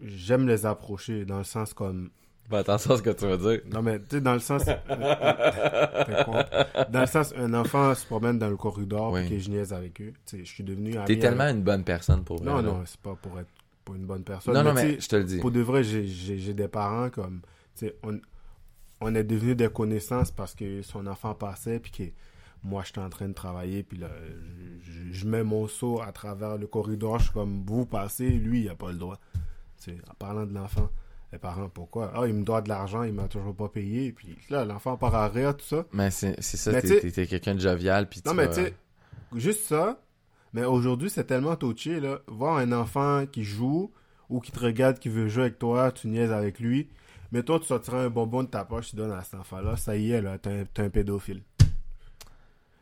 j'aime les approcher dans le sens comme... Fais attention à ce que tu vas dire. Non, mais tu sais, dans le sens... Dans le sens, un enfant se promène dans le corridor Oui. puis que je niaise avec eux. Tu sais, je suis devenu T'es tellement avec- une bonne personne pour vrai. Non, là. non, c'est pas pour être pour une bonne personne. Non, non, mais tu mais je te le dis. pour de vrai, j'ai- des parents comme, tu on, on est devenus des connaissances parce que son enfant passait, puis que moi, j'étais en train de travailler, puis là, je, je- mets mon seau à travers le corridor, je suis comme, vous passez, lui, il a pas le droit. En parlant de l'enfant, les parents, pourquoi? Ah, il me doit de l'argent, il m'a toujours pas payé, puis là, l'enfant part à rire, tout ça. Mais c'est ça, t'es quelqu'un de jovial, puis Non, mais tu sais, juste ça. Mais aujourd'hui, c'est tellement touché, là. Voir un enfant qui joue ou qui te regarde, qui veut jouer avec toi, tu niaises avec lui. Mais toi, tu sortiras un bonbon de ta poche, tu donnes à cet enfant-là. Ça y est, là, t'es un, un pédophile. Tu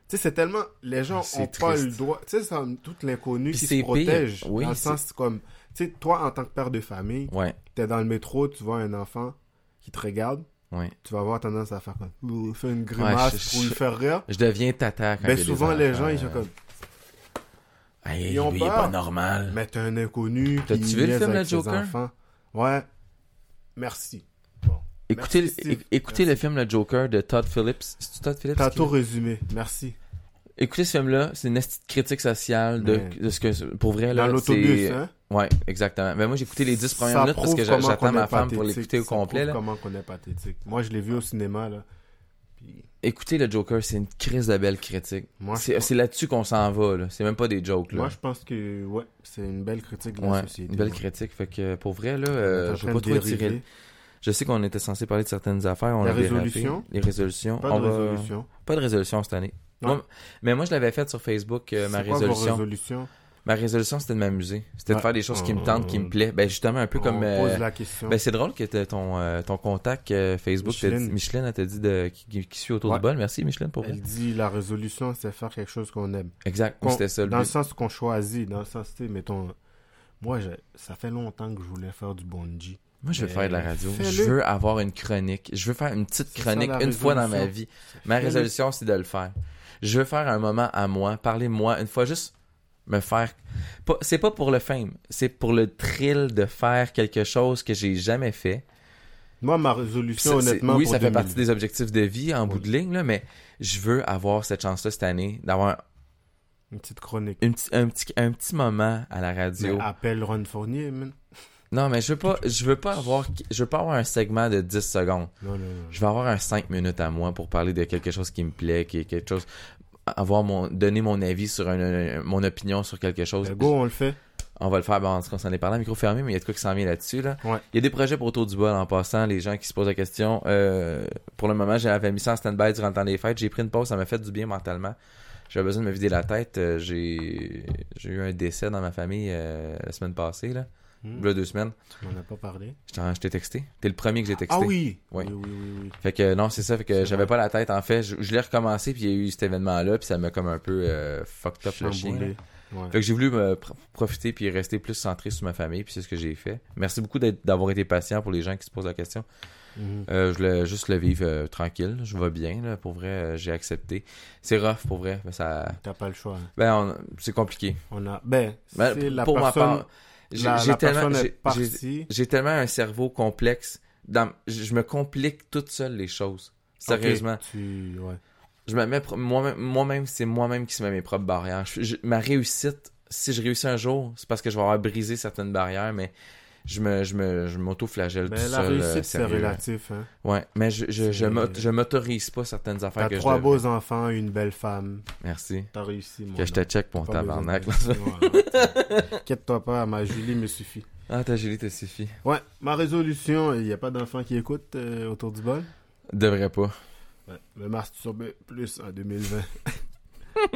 sais, c'est tellement. Les gens ont pas triste. le droit. Tu sais, c'est tout l'inconnu qui se protège. Oui, dans le c'est- sens comme. Tu sais, toi, en tant que père de famille, Ouais, t'es dans le métro, tu vois un enfant qui te regarde, ouais. tu vas avoir tendance à faire comme. Faire une grimace je- pour lui faire rire. Je deviens tata quand Ben souvent, les gens, ils euh, sont comme. Hey, Ils ont lui, il est peur. pas normal. Mais t'es un inconnu. T'as-tu qui vu le film, le Joker? enfants. Ouais. Merci. Écoutez, Merci, éc- écoutez le film Le Joker de Todd Phillips. C'est Todd Phillips? Tout résumé. Merci. Écoutez ce film-là, c'est une critique sociale de, de ce que, pour vrai, là, Dans l'autobus, hein? Ouais, exactement. Mais moi, j'ai écouté les 10 premières Ça minutes parce que j'attends ma femme pour l'écouter au complet, là. comment qu'on est pathétique. Moi, je l'ai vu au cinéma, là. Puis, Écoutez le Joker, c'est une crise de belle critique. C'est pense- là-dessus qu'on s'en va, là. C'est même pas des jokes, là. moi, je pense que, ouais, c'est une belle critique de la Ouais, société. une belle ouais. critique. Fait que pour vrai, là, euh, je vais pas trop étirer. Je sais qu'on était censé parler de certaines affaires. On Les résolutions? Les résolutions. Pas On de va- résolution. Pas de résolution cette année. Moi- mais moi, je l'avais faite sur Facebook, euh, ma quoi vos résolution. résolutions? Ma résolution, c'était de m'amuser. C'était de faire des choses qui me tentent, qui me plaisent. Ben, justement, un peu On comme. euh, pose la question. Ben, c'est drôle que ton, euh, ton contact euh, Facebook, t'a dit- Micheline. Micheline, elle t'a dit de, qui, qui suit autour Ouais. du bol. Merci, Micheline, pour Elle dit la résolution, c'est faire quelque chose qu'on aime. Exact. C'était ça le dans le but. sens qu'on choisit, dans le sens, tu sais, mettons, moi, je- ça fait longtemps que je voulais faire du bungee. Moi, je veux faire de la radio. fais-le. Je veux avoir une chronique. Je veux faire une petite chronique une fois dans ma vie. Ma résolution, c'est de le faire. Je veux faire un moment à moi, parler moi, une fois juste me faire. C'est pas pour le fame, c'est pour le thrill de faire quelque chose que j'ai jamais fait. Moi, ma résolution, honnêtement, oui, pour ça fait 2000. partie des objectifs de vie en bout de ligne, là, mais je veux avoir cette chance-là cette année, d'avoir Une petite chronique. une un, petit, un petit moment à la radio. Mais appelle Ron Fournier, man. Non, mais je veux pas, je veux pas avoir, je veux pas avoir un segment de 10 secondes. Non, non, non. Je vais avoir un 5 minutes à moi pour parler de quelque chose qui me plaît, qui est quelque chose, avoir mon, donner mon avis sur un, mon opinion sur quelque chose. Ben, go, on le fait. On va le faire, ben, en tout cas, on s'en est parlé à micro fermé, mais il y a de quoi qui s'en vient là-dessus, là. Ouais. Il y a des projets pour autour du bol en passant, les gens qui se posent la question. Euh, pour le moment, j'avais mis ça en stand-by durant le temps des fêtes. J'ai pris une pause, ça m'a fait du bien mentalement. J'avais besoin de me vider la tête. Euh, J'ai j'ai eu un décès dans ma famille euh, la semaine passée, là. Hmm, Là, deux semaines. Tu m'en as pas parlé. Je t'ai texté. T'es le premier que j'ai texté. Ah oui! Oui. Oui, oui, oui, oui. Fait que non, c'est ça. Fait que j'avais pas la tête. En fait, je, je l'ai recommencé, puis il y a eu cet événement-là, puis ça m'a comme un peu euh, fucked up le chien. Ouais. Fait que j'ai voulu me pr- profiter puis rester plus centré sur ma famille, puis c'est ce que j'ai fait. Merci beaucoup d'avoir été patient pour les gens qui se posent la question. Mhm. Euh, je voulais juste le vivre euh, tranquille. Je vais bien, là, pour vrai. euh, j'ai accepté. C'est rough, pour vrai. Mais ça, T'as pas le choix. hein. ben, on- c'est compliqué. On a. Ben, Ben, c'est la pour ma personne. part, j'ai tellement, j'ai- un cerveau complexe. Dans, je me complique toute seule les choses. Sérieusement. Ok, tu... Ouais. Je me mets moi-même, c'est moi-même qui se met mes propres barrières. Je- je- ma réussite, si je réussis un jour, c'est parce que je vais avoir brisé certaines barrières, mais je me, je me, je m'auto-flagelle Ben, tout la seul. euh, réussite, c'est relatif. Hein. Ouais, mais je, je, je, m'autorise pas certaines affaires T'as que trois je beaux enfants, une belle femme. Merci. T'as réussi, mon Que je te check mon besoin de tabarnak. Inquiète-toi pas, ma Julie me suffit. Ah, ta Julie te suffit. Ouais, ma résolution, il n'y a pas d'enfants qui écoutent euh, autour du bol? Devrait pas. Ouais, me masturber plus en 2020.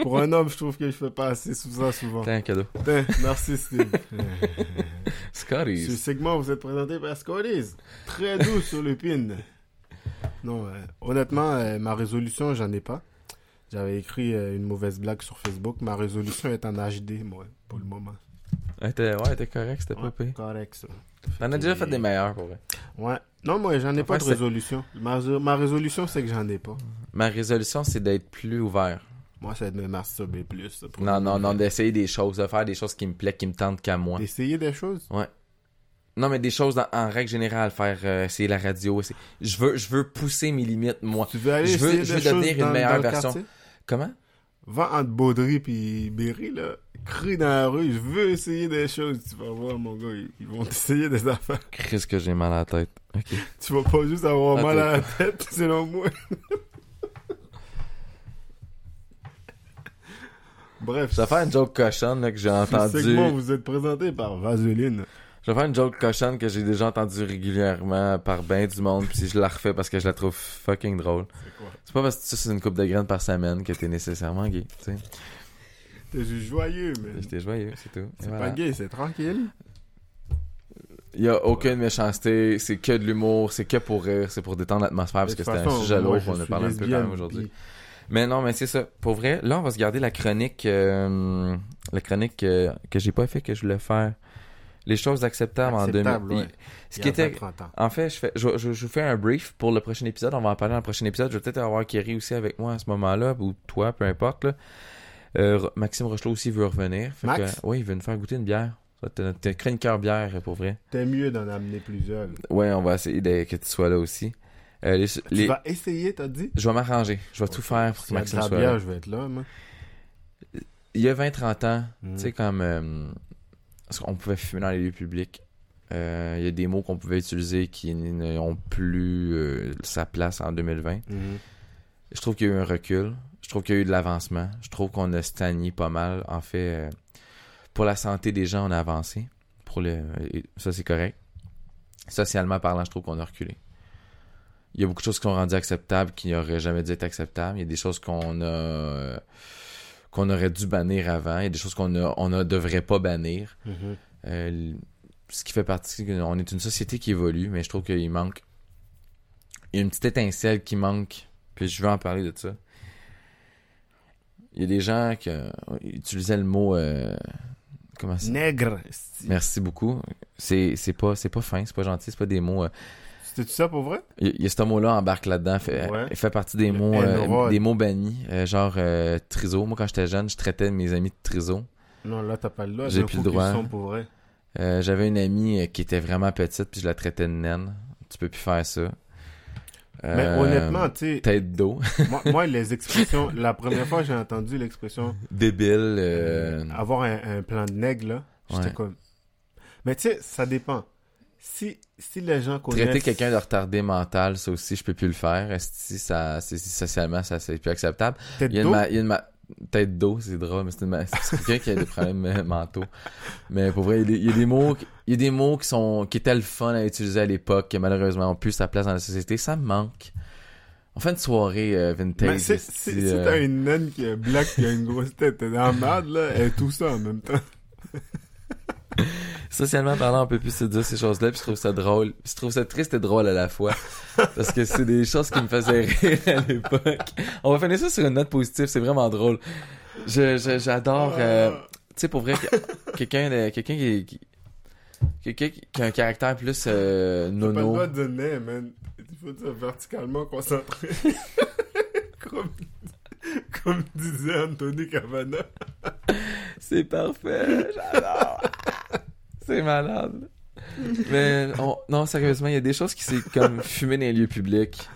Pour un homme, je trouve que je fais pas assez sous ça souvent. T'as un cadeau. Putain, merci Steve. Ce Scotty's. segment vous êtes présenté par Scotties. Très doux sur le pin. Non, euh, honnêtement, euh, ma résolution, j'en ai pas. J'avais écrit euh, une mauvaise blague sur Facebook. Ma résolution est en HD, moi, pour le moment. T'es ouais, t'es correct, c'était Ouais, pas pire. correct, ça. T'en as déjà fait des meilleurs pour vrai. Ouais. Non, moi, j'en ai pas de résolution. Ma, ma résolution, c'est que j'en ai pas. Ma résolution, c'est d'être plus ouvert. Moi, c'est de me masturber plus. Non, non, non, d'essayer des choses, de faire des choses qui me plaisent, qui me tentent qu'à moi. D'essayer des choses? Non, mais des choses dans- en règle générale, faire euh, essayer la radio. essayer- Je veux, je veux pousser mes limites, moi. Tu veux aller Je veux- essayer je veux devenir une meilleure version. quartier? Comment? Va entre Baudry puis Berry, là. Crie dans la rue, je veux essayer des choses. Tu vas voir, mon gars, ils, ils vont t'essayer des affaires. Chris, que j'ai mal à la tête. Ok. Tu vas pas juste avoir mal à la tête, selon moi. Bref, Je vais faire une joke cochonne là, que j'ai ce entendu. segment vous êtes présenté par Vaseline. Je vais faire une joke cochonne que j'ai déjà entendue régulièrement par ben du monde, puis je la refais parce que je la trouve fucking drôle. C'est quoi? C'est pas parce que tu c'est une coupe de graines par semaine que t'es nécessairement gay, tu sais. T'es juste joyeux, mais. J'étais joyeux, c'est tout. C'est voilà. pas gay, c'est tranquille. Il y a aucune méchanceté, c'est que de l'humour, c'est que pour rire, c'est pour détendre l'atmosphère parce que c'était un sujet moi, lourd qu'on a parlé un peu quand même aujourd'hui. Mais non, mais c'est ça. Pour vrai, là, on va se garder la chronique, euh, la chronique euh, que j'ai pas fait, que je voulais faire. Les choses acceptables, Acceptables, en 2000. ouais. Ce qui était, 30 ans. en fait, je, fais, je, je, je vous fais un brief pour le prochain épisode. On va en parler dans le prochain épisode. Je vais peut-être avoir Kerry aussi avec moi à ce moment-là, ou toi, peu importe. Là. Euh, Maxime Rochelot aussi veut revenir. Fait Max? que, il veut nous faire goûter une bière. T'es chroniqueur bière, pour vrai. T'es mieux d'en amener plusieurs. Ouais, on va essayer de- que tu sois là aussi. Euh, les- Tu les- vas essayer, t'as dit? Je vais m'arranger. Je vais tout faire pour que Maxime soit là. je vais être là, moi. Il y a 20-30 ans, Mm. tu sais, comme euh, qu'on pouvait fumer dans les lieux publics, euh, il y a des mots qu'on pouvait utiliser qui n'ont plus sa place en 2020. Mhm. Je trouve qu'il y a eu un recul. Je trouve qu'il y a eu de l'avancement. Je trouve qu'on a stagné pas mal. En fait, pour la santé des gens, on a avancé. Pour le, ça, c'est correct. Socialement parlant, je trouve qu'on a reculé. Il y a beaucoup de choses qui sont rendues acceptables qui n'auraient jamais dû être acceptables. Il y a des choses qu'on a qu'on aurait dû bannir avant. Il y a des choses qu'on a, on ne devrait pas bannir. Mhm. Euh, ce qui fait partie, on est une société qui évolue, mais je trouve qu'il manque il y a une petite étincelle qui manque, puis je veux en parler de ça. Il y a des gens qui euh, utilisaient le mot euh, comment ça? Nègre. Merci beaucoup. C'est c'est pas c'est pas fin, c'est pas gentil, c'est pas des mots. C'était ça pour vrai? Il y, a ce mot-là embarque là-dedans, fait, Ouais. fait partie des Le mots euh, des mots bannis, euh, genre euh, triso. Moi quand j'étais jeune, je traitais mes amis de triso. Non, là, t'as pas le droit. J'ai plus le droit. sont pour vrai. Euh, J'avais une amie qui était vraiment petite, puis je la traitais de naine. Tu peux plus faire ça. Mais honnêtement, tu sais, Tête d'eau. moi, moi, les expressions, la première fois que j'ai entendu l'expression Débile. avoir un, un plan de nègre, là, j'étais Ouais. comme. Mais tu sais, ça dépend. Si, si les gens connaissent. Traiter quelqu'un de retardé mental, ça aussi, je peux plus le faire. Si ça, si socialement, ça c'est plus acceptable. Tête Il y a une, d'eau, tête d'eau, c'est drôle, mais c'est une c'est quelqu'un qui a des problèmes euh, mentaux. Mais pour vrai, il y a des, il y a des mots, qui- il y a des mots qui sont, qui étaient le fun à utiliser à l'époque, qui malheureusement ont plus sa place dans la société. Ça me manque. On fait une soirée euh, vintage. Mais c'est- si euh, t'as une naine qui est black qui a une grosse tête, t'es dans la merde, là, et tout ça en même temps. Socialement parlant, on peut plus se dire ces choses-là, puis je trouve ça drôle. Puis je trouve ça triste et drôle à la fois. Parce que c'est des choses qui me faisaient rire à l'époque. On va finir ça sur une note positive, c'est vraiment drôle. Je, je- j'adore, euh, tu sais, pour vrai, que- quelqu'un de, quelqu'un qui, qui- quelqu'un qui a un caractère plus, euh, pas nono. droit de nez, man. Il faut dire verticalement concentré. comme, comme disait Anthony Cavana. C'est parfait, j'adore. C'est malade. Mais on- non, sérieusement, il y a des choses qui c'est comme fumer dans les lieux publics.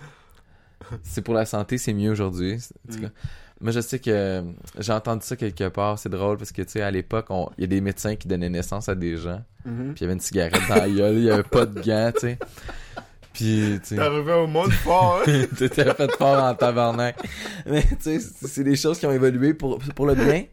c'est pour la santé, c'est mieux aujourd'hui. Mm. Moi, je sais que j'ai entendu ça quelque part. C'est drôle parce que, tu sais, à l'époque, on- il y a des médecins qui donnaient naissance à des gens. Mhm. Puis il y avait une cigarette dans la gueule, il y avait pas de gants, tu sais. Puis, tu arrivé au monde fort, hein? t'étais fait fort en tabarnak. Mais, tu sais, c'est c'est des choses qui ont évolué pour, pour le bien.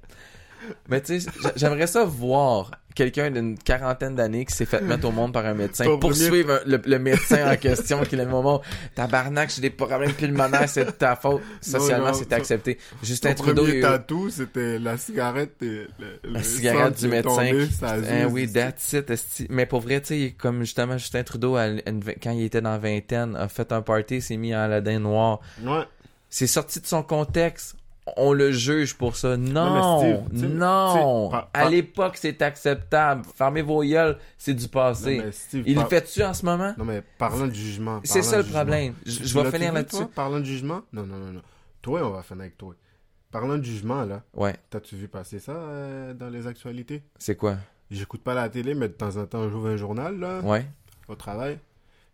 Mais, tu sais, j'a- j'aimerais ça voir quelqu'un d'une quarantaine d'années qui s'est fait mettre au monde par un médecin, Ton poursuivre le, le médecin en question, qui, le moment, tabarnak, j'ai des problèmes pulmonaires, c'est de ta faute. Socialement, ton- accepté. Justin Ton Trudeau, premier tatou, c'était la cigarette et le, la le cigarette du médecin. tombé qui- Hein, oui, c'est- that's it, esti. Mais pour vrai, tu sais, comme justement Justin Trudeau, à une- quand il était dans la vingtaine, a fait un party, s'est mis en Aladdin noir. Ouais. C'est sorti de son contexte. On le juge pour ça. Non, Non, mais non. Steve, par- à l'époque, c'est acceptable. Fermez vos gueules, c'est du Non, passé. Il le fait-tu en ce moment? Non, mais parlant de jugement. C'est ça le jugement. problème. Je, vais finir là-dessus. toi, Parlant de jugement? Non, non, non, non. Toi, on va finir avec toi. Parlant de jugement, là, Ouais, t'as-tu vu passer ça euh, dans les actualités? c'est quoi? J'écoute pas la télé, mais de temps en temps, j'ouvre un journal, là, Ouais. au travail.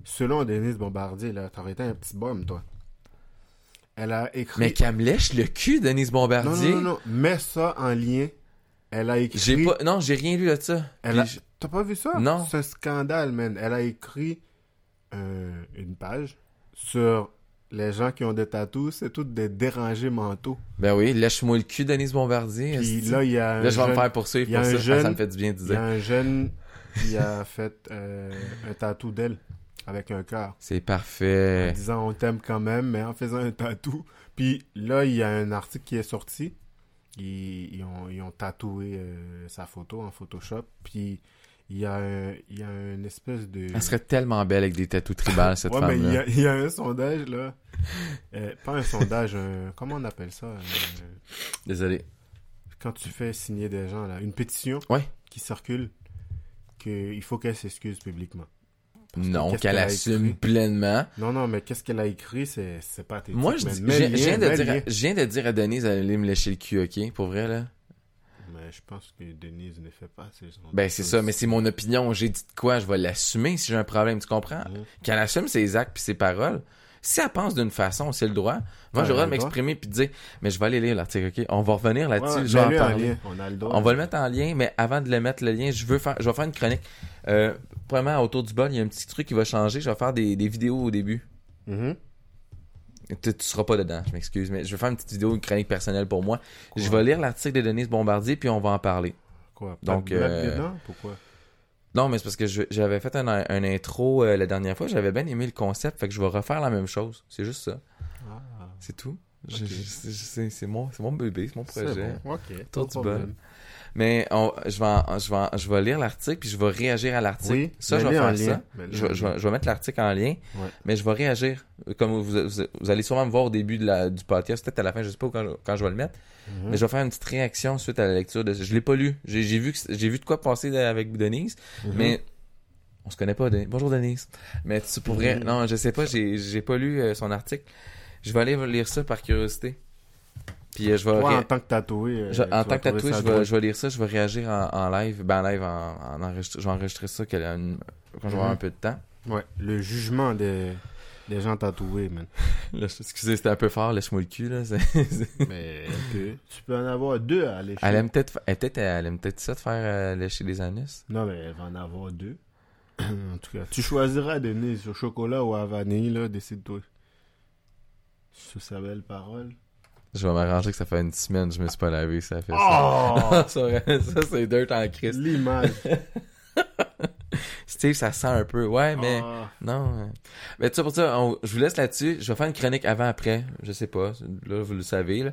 Selon Denise Bombardier, là, t'aurais été un petit bum, toi. Elle a écrit... Mais qu'elle me lèche le cul, Denise Bombardier. non, non, non, mets ça en lien. Elle a écrit... J'ai pas, non, j'ai rien lu de ça. Elle a- T'as pas vu ça? Non. C'est un scandale, man. Elle a écrit euh, une page sur les gens qui ont des tatous, c'est tous des dérangés mentaux. Ben oui, lèche-moi le cul, Denise Bombardier. Puis là, il y a un Là, je vais me faire poursuivre pour un ça. Ah, jeune- ça me fait du bien de il y dire. a un jeune qui a fait euh, un tatou d'elle avec un cœur. C'est En parfait. disant on t'aime quand même, mais en faisant un tatou. Puis là, il y a un article qui est sorti. Ils, ils ont, ils ont tatoué euh, sa photo en Photoshop. Puis il y a, un, il y a une espèce de. Elle serait tellement belle avec des tatous tribales, cette ouais, mais il y, femme-là. a, il y a un sondage, là. Euh, pas un sondage, un... comment on appelle ça? Euh, Désolé. quand tu fais signer des gens, là. Une pétition Ouais. qui circule qu'il faut qu'elle s'excuse publiquement. Non, qu'elle assume pleinement. Non, non, mais qu'est-ce qu'elle a écrit, c'est pas tes Moi, je, dis- je viens- de dire, à- je viens de dire à Denise d'aller me lécher le cul, ok? Pour vrai, là. Mais je pense que Denise ne fait pas ces gens. Ben, c'est ça, mais c'est mon opinion. J'ai dit de quoi? Je vais l'assumer si j'ai un problème, tu comprends? Mhm. Qu'elle assume ses actes puis ses paroles. Si elle pense d'une façon, c'est le droit. Moi, j'aurais de m'exprimer puis de dire, mais je vais aller lire l'article, ok? On va revenir là-dessus. je vais en parler. On a le droit. On va le mettre en lien, mais avant de le mettre le lien, je veux faire, je vais faire une chronique. Euh, premièrement, autour du bol, il y a un petit truc qui va changer. Je vais faire des, des vidéos au début. Mhm. Tu, tu seras pas dedans, je m'excuse, mais je vais faire une petite vidéo, une chronique personnelle pour moi. Quoi? Je vais lire l'article de Denise Bombardier, puis on va en parler. Quoi? Pas Donc, de euh, dedans? Pourquoi? Non, mais c'est parce que j'avais fait un, un intro euh, la dernière fois, j'avais bien aimé le concept, fait que je vais refaire la même chose. C'est juste ça. Ah, C'est tout. C'est mon, c'est mon bébé, c'est mon projet. bon. Pas du problème. Mais on- je, vais en- je, vais en- je vais lire l'article, puis je vais réagir à l'article. Oui, ça, je vais faire ça. Je, en vais- je vais- je vais mettre l'article en lien, Ouais. mais je vais réagir. Comme vous, vous- vous allez sûrement me voir au début de la, du podcast, peut-être à la fin, je sais pas quand, je- quand je vais le mettre, Mhm. mais je vais faire une petite réaction suite à la lecture de. Je l'ai pas lu. J'ai vu, j'ai vu de quoi passer avec Denise, Mhm. mais on se connaît pas. Denise. Bonjour Denise. Mais tu pour vrai, Mhm. non, je sais pas, j'ai j'ai pas lu euh, son article. Je vais aller lire ça par curiosité. Puis euh, je vais. Toi, en tant que tatoué. euh, je- en tant que tatoué, je vais, drôle. je vais lire ça, je vais réagir en, en live. Ben en live, en, en enregistre- je vais enregistrer ça qu'elle a une- quand je vais avoir Mhm. un peu de temps. Ouais, le jugement des, des gens tatoués, man. Là, excusez, c'était un peu fort, laisse-moi le cul. Là. Mais tu, tu peux en avoir deux à aller Elle aime peut-être elle, peut-être- elle aime peut-être ça de faire euh, lécher les anus. Non, mais elle va en avoir deux. en tout cas, tu choisiras Denise au chocolat ou à vanille, là, décide-toi. Sous sa belle parole. Je vais m'arranger que ça fait une semaine que je me suis pas lavé, ça fait ça. Oh! ça, ça, c'est dirt en Christ. L'image. Steve, ça sent un peu. Ouais, mais Ah. non. euh. Mais tout ça pour ça, on- je vous laisse là-dessus. Je vais faire une chronique avant-après. Je sais pas. Là, vous le savez. Là.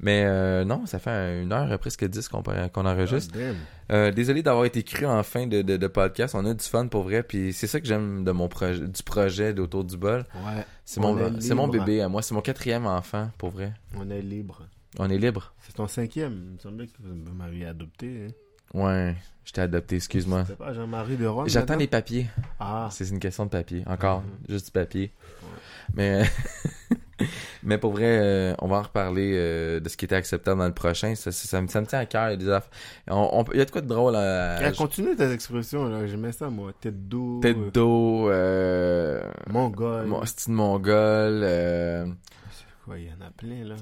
Mais euh, non, ça fait un- une heure, presque dix qu'on enregistre. Damn. Euh, désolé d'avoir été cru en fin de, de, de podcast. On a du fun pour vrai. Puis c'est ça que j'aime de mon projet, du projet d'Autour du bol. Ouais, C'est On mon, mon bébé à moi. C'est mon quatrième enfant, pour vrai. on est libre. On est libre. C'est ton cinquième. Il me semblait que vous m'aviez adopté. Hein. Ouais, je t'ai adopté, excuse-moi. Pas Jean-Marie de Rome. J'attends les papiers. Ah, C'est une question de papier. Encore. Mhm. Juste du papier. Mais Mais pour vrai, euh, on va en reparler euh, de ce qui était acceptable dans le prochain. Ça, ça, ça me, ça me tient à cœur. Il y a des affaires- on- on peut- il y a de quoi de drôle à... Eh, continue tes expressions, là. J'aimais ça, moi. Tête d'eau. Tête d'eau, euh... Mongol. mon style mongol, euh... Il y en a plein, là.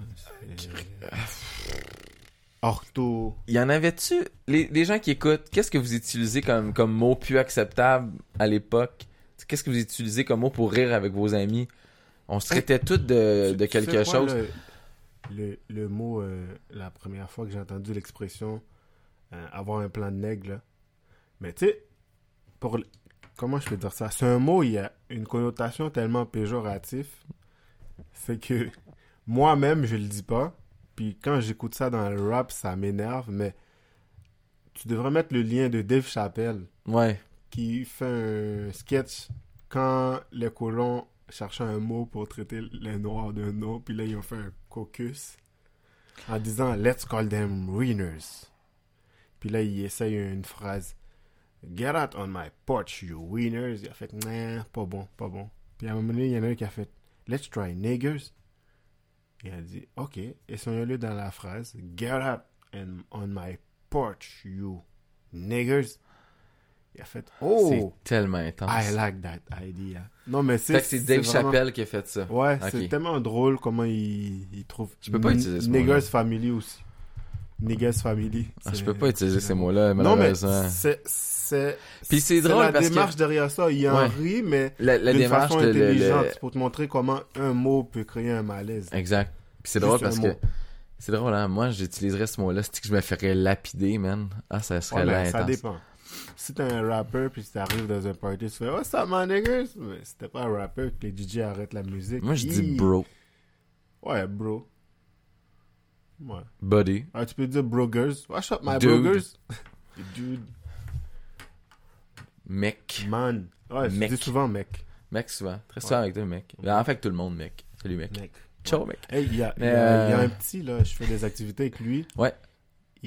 Ortho. Il y en avait-tu? Les, les gens qui écoutent, qu'est-ce que vous utilisez comme, comme mot plus acceptable à l'époque? Qu'est-ce que vous utilisez comme mot pour rire avec vos amis? On se traitait tous de, de quelque quoi, chose. Le, le, le mot, euh, la première fois que j'ai entendu l'expression euh, avoir un plan de nègre, là. Mais tu sais, pour comment je peux dire ça? C'est un mot, il y a une connotation tellement péjorative. C'est que moi-même, je le dis pas. Puis quand j'écoute ça dans le rap, ça m'énerve. Mais tu devrais mettre le lien de Dave Chappelle Ouais. qui fait un sketch quand les colons cherchaient un mot pour traiter les noirs d'un nom, puis là ils ont fait un caucus en disant Let's call them wieners. Puis là il essaye une phrase Get out on my porch, you wieners. Il a fait Nah, pas bon, pas bon. Puis à un moment donné, il y en a un qui a fait Let's try niggers. Il a dit Ok, essayons-le dans la phrase Get out and on my porch, you niggers. Il a fait Oh C'est tellement intense. I like that idea. Non, mais c'est. C'est Dave vraiment- Chappelle qui a fait ça. Ouais, Ok. c'est tellement drôle comment il, il trouve. Je peux pas utiliser ce Niggas mot-là. Family aussi. Niggas Family. Ah, je peux pas utiliser ces mots-là, Non, mais malheureusement. c'est. c'est Puis c'est drôle la parce que- démarche derrière ça. Il en Ouais. rit, mais La, la démarche façon de... le- le- intelligente pour te montrer comment un mot peut créer un malaise. Exact. Puis c'est drôle parce que... C'est drôle, hein? Moi, j'utiliserais ce mot-là. C'est que je me ferais lapider, man? Ah, ça serait Ouais, là mais ça intense. dépend. Si t'es un rappeur puis tu arrives dans un party, tu fais Oh, ça my niggas. Mais si t'es pas un rappeur que les DJ arrêtent la musique. Moi, je dis bro. Ouais, bro. Ouais. Buddy. Ah, tu peux dire brogers. What's up, my Dude. brogers? Dude. Mec. Man. Ouais, je Mec. dis souvent mec. Mec, souvent. Très souvent avec toi, mec. En fait, tout le monde, mec. Salut, mec. Mec. Ciao, mec. Hey, il y a, Mais, y a- euh, un petit, là, je fais des activités avec lui. Ouais.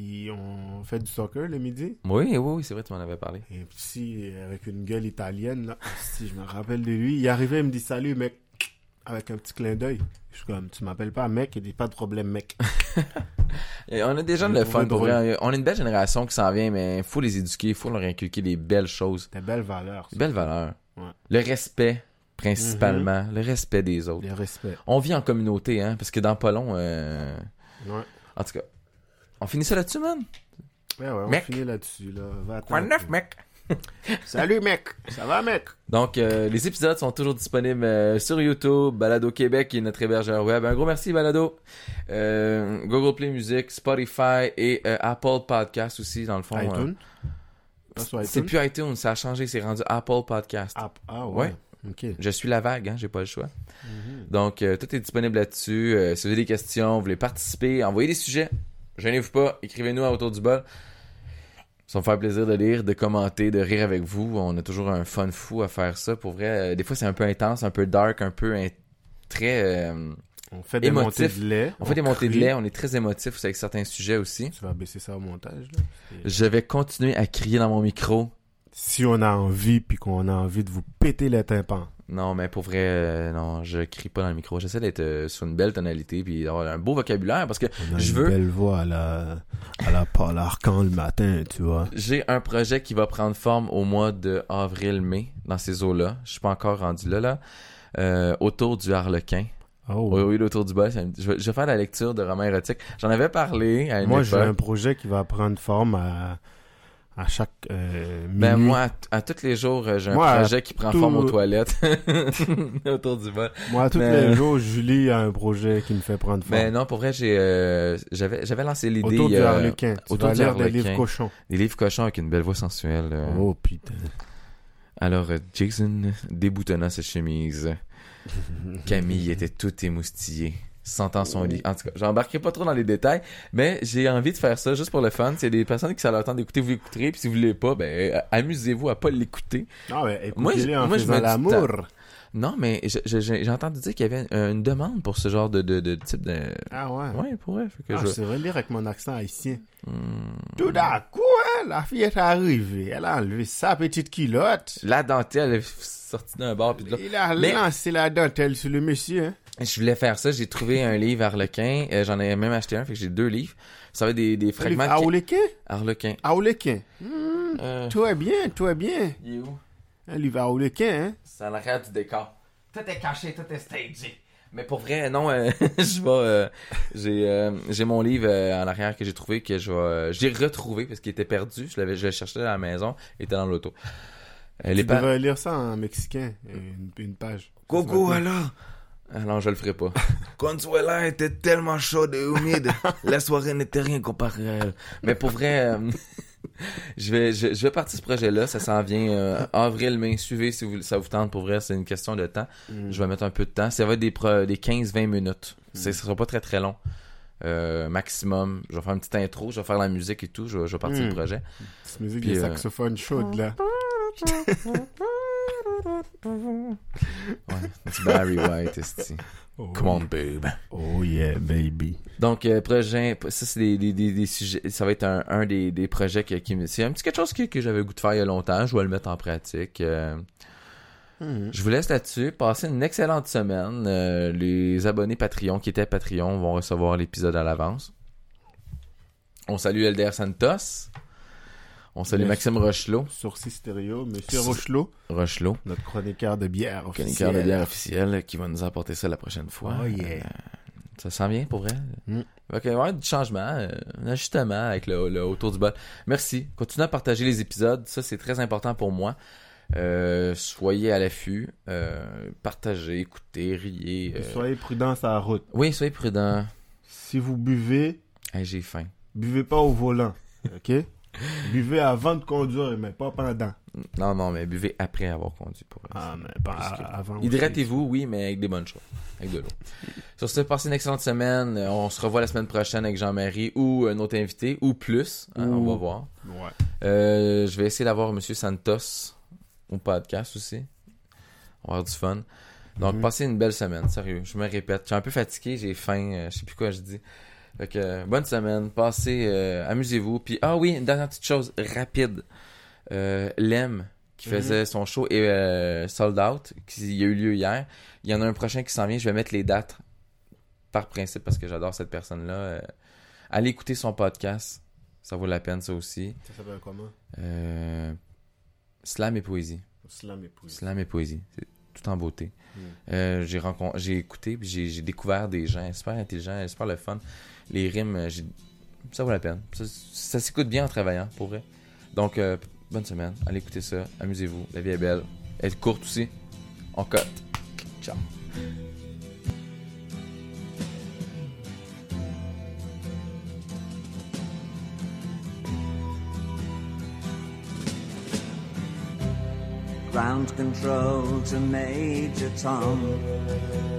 Et on fait du soccer le midi. Oui, oui, oui, c'est vrai, tu m'en avais parlé. Et petit, avec une gueule italienne, là. Si je me rappelle de lui. Il arrivait, il me dit salut, mec. Avec un petit clin d'œil. Je suis comme, tu m'appelles pas mec, il dit pas de problème, mec. Et on a des jeunes Je le le fun pour vrai. On a une belle génération qui s'en vient, mais il faut les éduquer, il faut leur inculquer des belles choses. Des belles valeurs. Des belles valeurs. Ouais. Le respect, principalement. Le respect des autres. Les respects. On vit en communauté, hein, parce que dans pas long, euh, Ouais. en tout cas, on finit ça là-dessus, man? Ouais, ouais, on Mec. finit là-dessus, là. Mec? Salut, mec. Ça va, mec? Donc, euh, les épisodes sont toujours disponibles euh, sur YouTube, Balado Québec est notre hébergeur web. Un gros merci, Balado. Euh, Google Play Music, Spotify et Apple Podcast aussi, dans le fond. iTunes? C'est plus iTunes, ça a changé, c'est rendu Apple Podcast. Ah, ah, ouais. Ouais. Ok. Je suis la vague, hein, j'ai pas le choix. Mhm. Donc, euh, tout est disponible là-dessus. Euh, si vous avez des questions, vous voulez participer, envoyez des sujets. Gênez-vous pas, écrivez-nous à Autour du bol. Ça me faire plaisir de lire, de commenter, de rire avec vous. On a toujours un fun fou à faire ça. Pour vrai, euh, des fois, c'est un peu intense, un peu dark, un peu in- très... euh, On fait des Émotif. montées de lait. On fait des montées de lait, on est très émotifs avec certains sujets aussi. Tu vas baisser ça au montage, là. Je vais continuer à crier dans mon micro. Si on a envie, puis qu'on a envie de vous péter les tympans. Non, mais pour vrai, euh, non, je crie pas dans le micro. J'essaie d'être euh, sur une belle tonalité puis d'avoir un beau vocabulaire parce que On a Je une veux- belle voix à la, à la Paul Arcan le matin, tu vois. J'ai un projet qui va prendre forme au mois de avril-mai dans ces eaux-là. Je suis pas encore rendu là, là. Euh, autour du Harlequin. Oh. Oui, oui, autour du me- Je vais, je vais faire la lecture de romans érotiques. J'en avais parlé à une Moi, j'ai un projet qui va prendre forme à, à chaque euh, Ben minuit. moi, à, à tous les jours, euh, j'ai un Moi, à projet qui prend tout- forme aux toilettes. autour du bol. Moi, tous Mais- les jours, Julie a un projet qui me fait prendre forme. Mais non, pour vrai, j'ai, euh, j'avais, j'avais lancé l'idée. Autour du euh, Harlequin. Tu autour vas du lire des livres cochons. Des livres cochons avec une belle voix sensuelle. Oh, putain. Alors, Jason déboutonna sa chemise. Camille était toute émoustillée, sentant son lit. En tout cas, j'embarquerai pas trop dans les détails, mais j'ai envie de faire ça juste pour le fun. S'il y a des personnes qui ça leur d'écouter, vous l'écouterez, puis si vous voulez pas, ben euh, amusez-vous à pas l'écouter. Non, mais Moi, je- en moi, je faisant mets du l'amour. Non, mais j'ai entendu dire qu'il y avait une demande pour ce genre de, de, de type de... Ah ouais. Ouais, pour vrai. Que Ah, je... c'est vrai lire avec mon accent haïtien. Hmm. Tout d'un coup, hein, la fille est arrivée. Elle a enlevé sa petite culotte. La dentelle est sortie d'un bar puis de l'autre. Il a Mais- lancé la dentelle sur le monsieur. Hein. Je voulais faire ça. J'ai trouvé un livre Harlequin. Euh, J'en ai même acheté un, fait que j'ai deux livres. Ça va être des, des fragments de... Aoulequin? Harlequin. Aoulequin. Euh, Toi bien, toi bien. il est où? Un livre Aoulequin, hein? C'est en arrière du décor. Tout est caché, tout est stagé. Mais pour vrai, non, euh, je vais. euh, j'ai, j'ai mon livre en arrière que j'ai trouvé que je vais. j'ai retrouvé parce qu'il était perdu. Je l'avais, je le cherchais à la maison. Il était dans l'auto. Tu devrais lire ça en mexicain, une, une page. Coco, alors. Ah non, je le ferai pas. Consuela était tellement chaude et humide. La soirée n'était rien comparé à elle. Mais pour vrai, euh, je vais, je, je vais partir ce projet-là. Ça s'en vient euh, avril, mai. Suivez si vous, ça vous tente. Pour vrai, c'est une question de temps. Mm. Je vais mettre un peu de temps. Ça va être des, pro- des 15-20 minutes. C'est, ça sera pas très très long. Euh, maximum. Je vais faire une petite intro. Je vais faire la musique et tout. Je, vais- je vais partir Mm. le projet. Cette musique Puis, des euh, saxophones chaudes, là. Ouais. Barry White, esti. Oh, Come on, babe. Oh yeah, baby. Donc, euh, projet, ça, c'est des, des, des, des sujets, ça va être un, un des, des projets qui, c'est un petit quelque chose que, que j'avais le goût de faire il y a longtemps. Je vais le mettre en pratique. Euh, Mhm. je vous laisse là-dessus. Passez une excellente semaine. Euh, les abonnés Patreon qui étaient Patreon vont recevoir l'épisode à l'avance. On salue LDR Santos. On salue. Maxime Rochelot. Sourcil stéréo, Monsieur Rochelot, Rochelot, notre chroniqueur de bière chroniqueur officiel. de bière officiel, qui va nous apporter ça la prochaine fois. Oh yeah. Euh, ça sent bien pour vrai? Mm. Fait que, ouais, du changement, euh, un ajustement avec le, le autour du bol. Merci. Continuez à partager les épisodes. Ça, c'est très important pour moi. Euh, soyez à l'affût. Euh, partagez, écoutez, riez. euh. Soyez prudents sur la route. Oui, soyez prudents. Si vous buvez, Hey, J'ai faim. buvez pas au volant, ok? Buvez avant de conduire, mais pas pendant. Non, non, mais buvez après avoir conduit. Pour. Ah, mais pas avant. Hydratez-vous, oui, mais avec des bonnes choses. Avec de l'eau. Sur ce, passez une excellente semaine. Euh, On se revoit la semaine prochaine avec Jean-Marie ou un autre invité, ou plus. hein, Ou- On va voir. Ouais. Euh, je vais essayer d'avoir Monsieur Santos au podcast aussi. On va avoir du fun. Donc, Mhm. passez une belle semaine, sérieux. Je me répète. Je suis un peu fatigué, j'ai faim, euh, je sais plus quoi je dis. Fait que, euh, bonne semaine, passez, euh, amusez-vous. Puis, ah oui, une dernière petite chose rapide. Euh, Lem, qui Mhm. faisait son show, euh, sold out, qui il a eu lieu hier. Il y en a un prochain qui s'en vient, je vais mettre les dates par principe parce que j'adore cette personne-là. Euh, allez écouter son podcast, ça vaut la peine ça aussi. Ça s'appelle comment? Euh, slam et poésie. Slam et poésie. Slam et poésie. C'est tout en beauté. Mm. J'ai écouté puis j'ai j'ai découvert des gens super intelligents, super le fun. Les rimes, euh, ça vaut la peine. Ça, ça s'écoute bien en travaillant, pour vrai. Donc, euh, bonne semaine. Allez écouter ça. Amusez-vous. La vie est belle. Elle est courte aussi. On cote. Ciao. Ground control to Major Tom.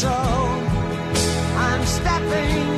so I'm stepping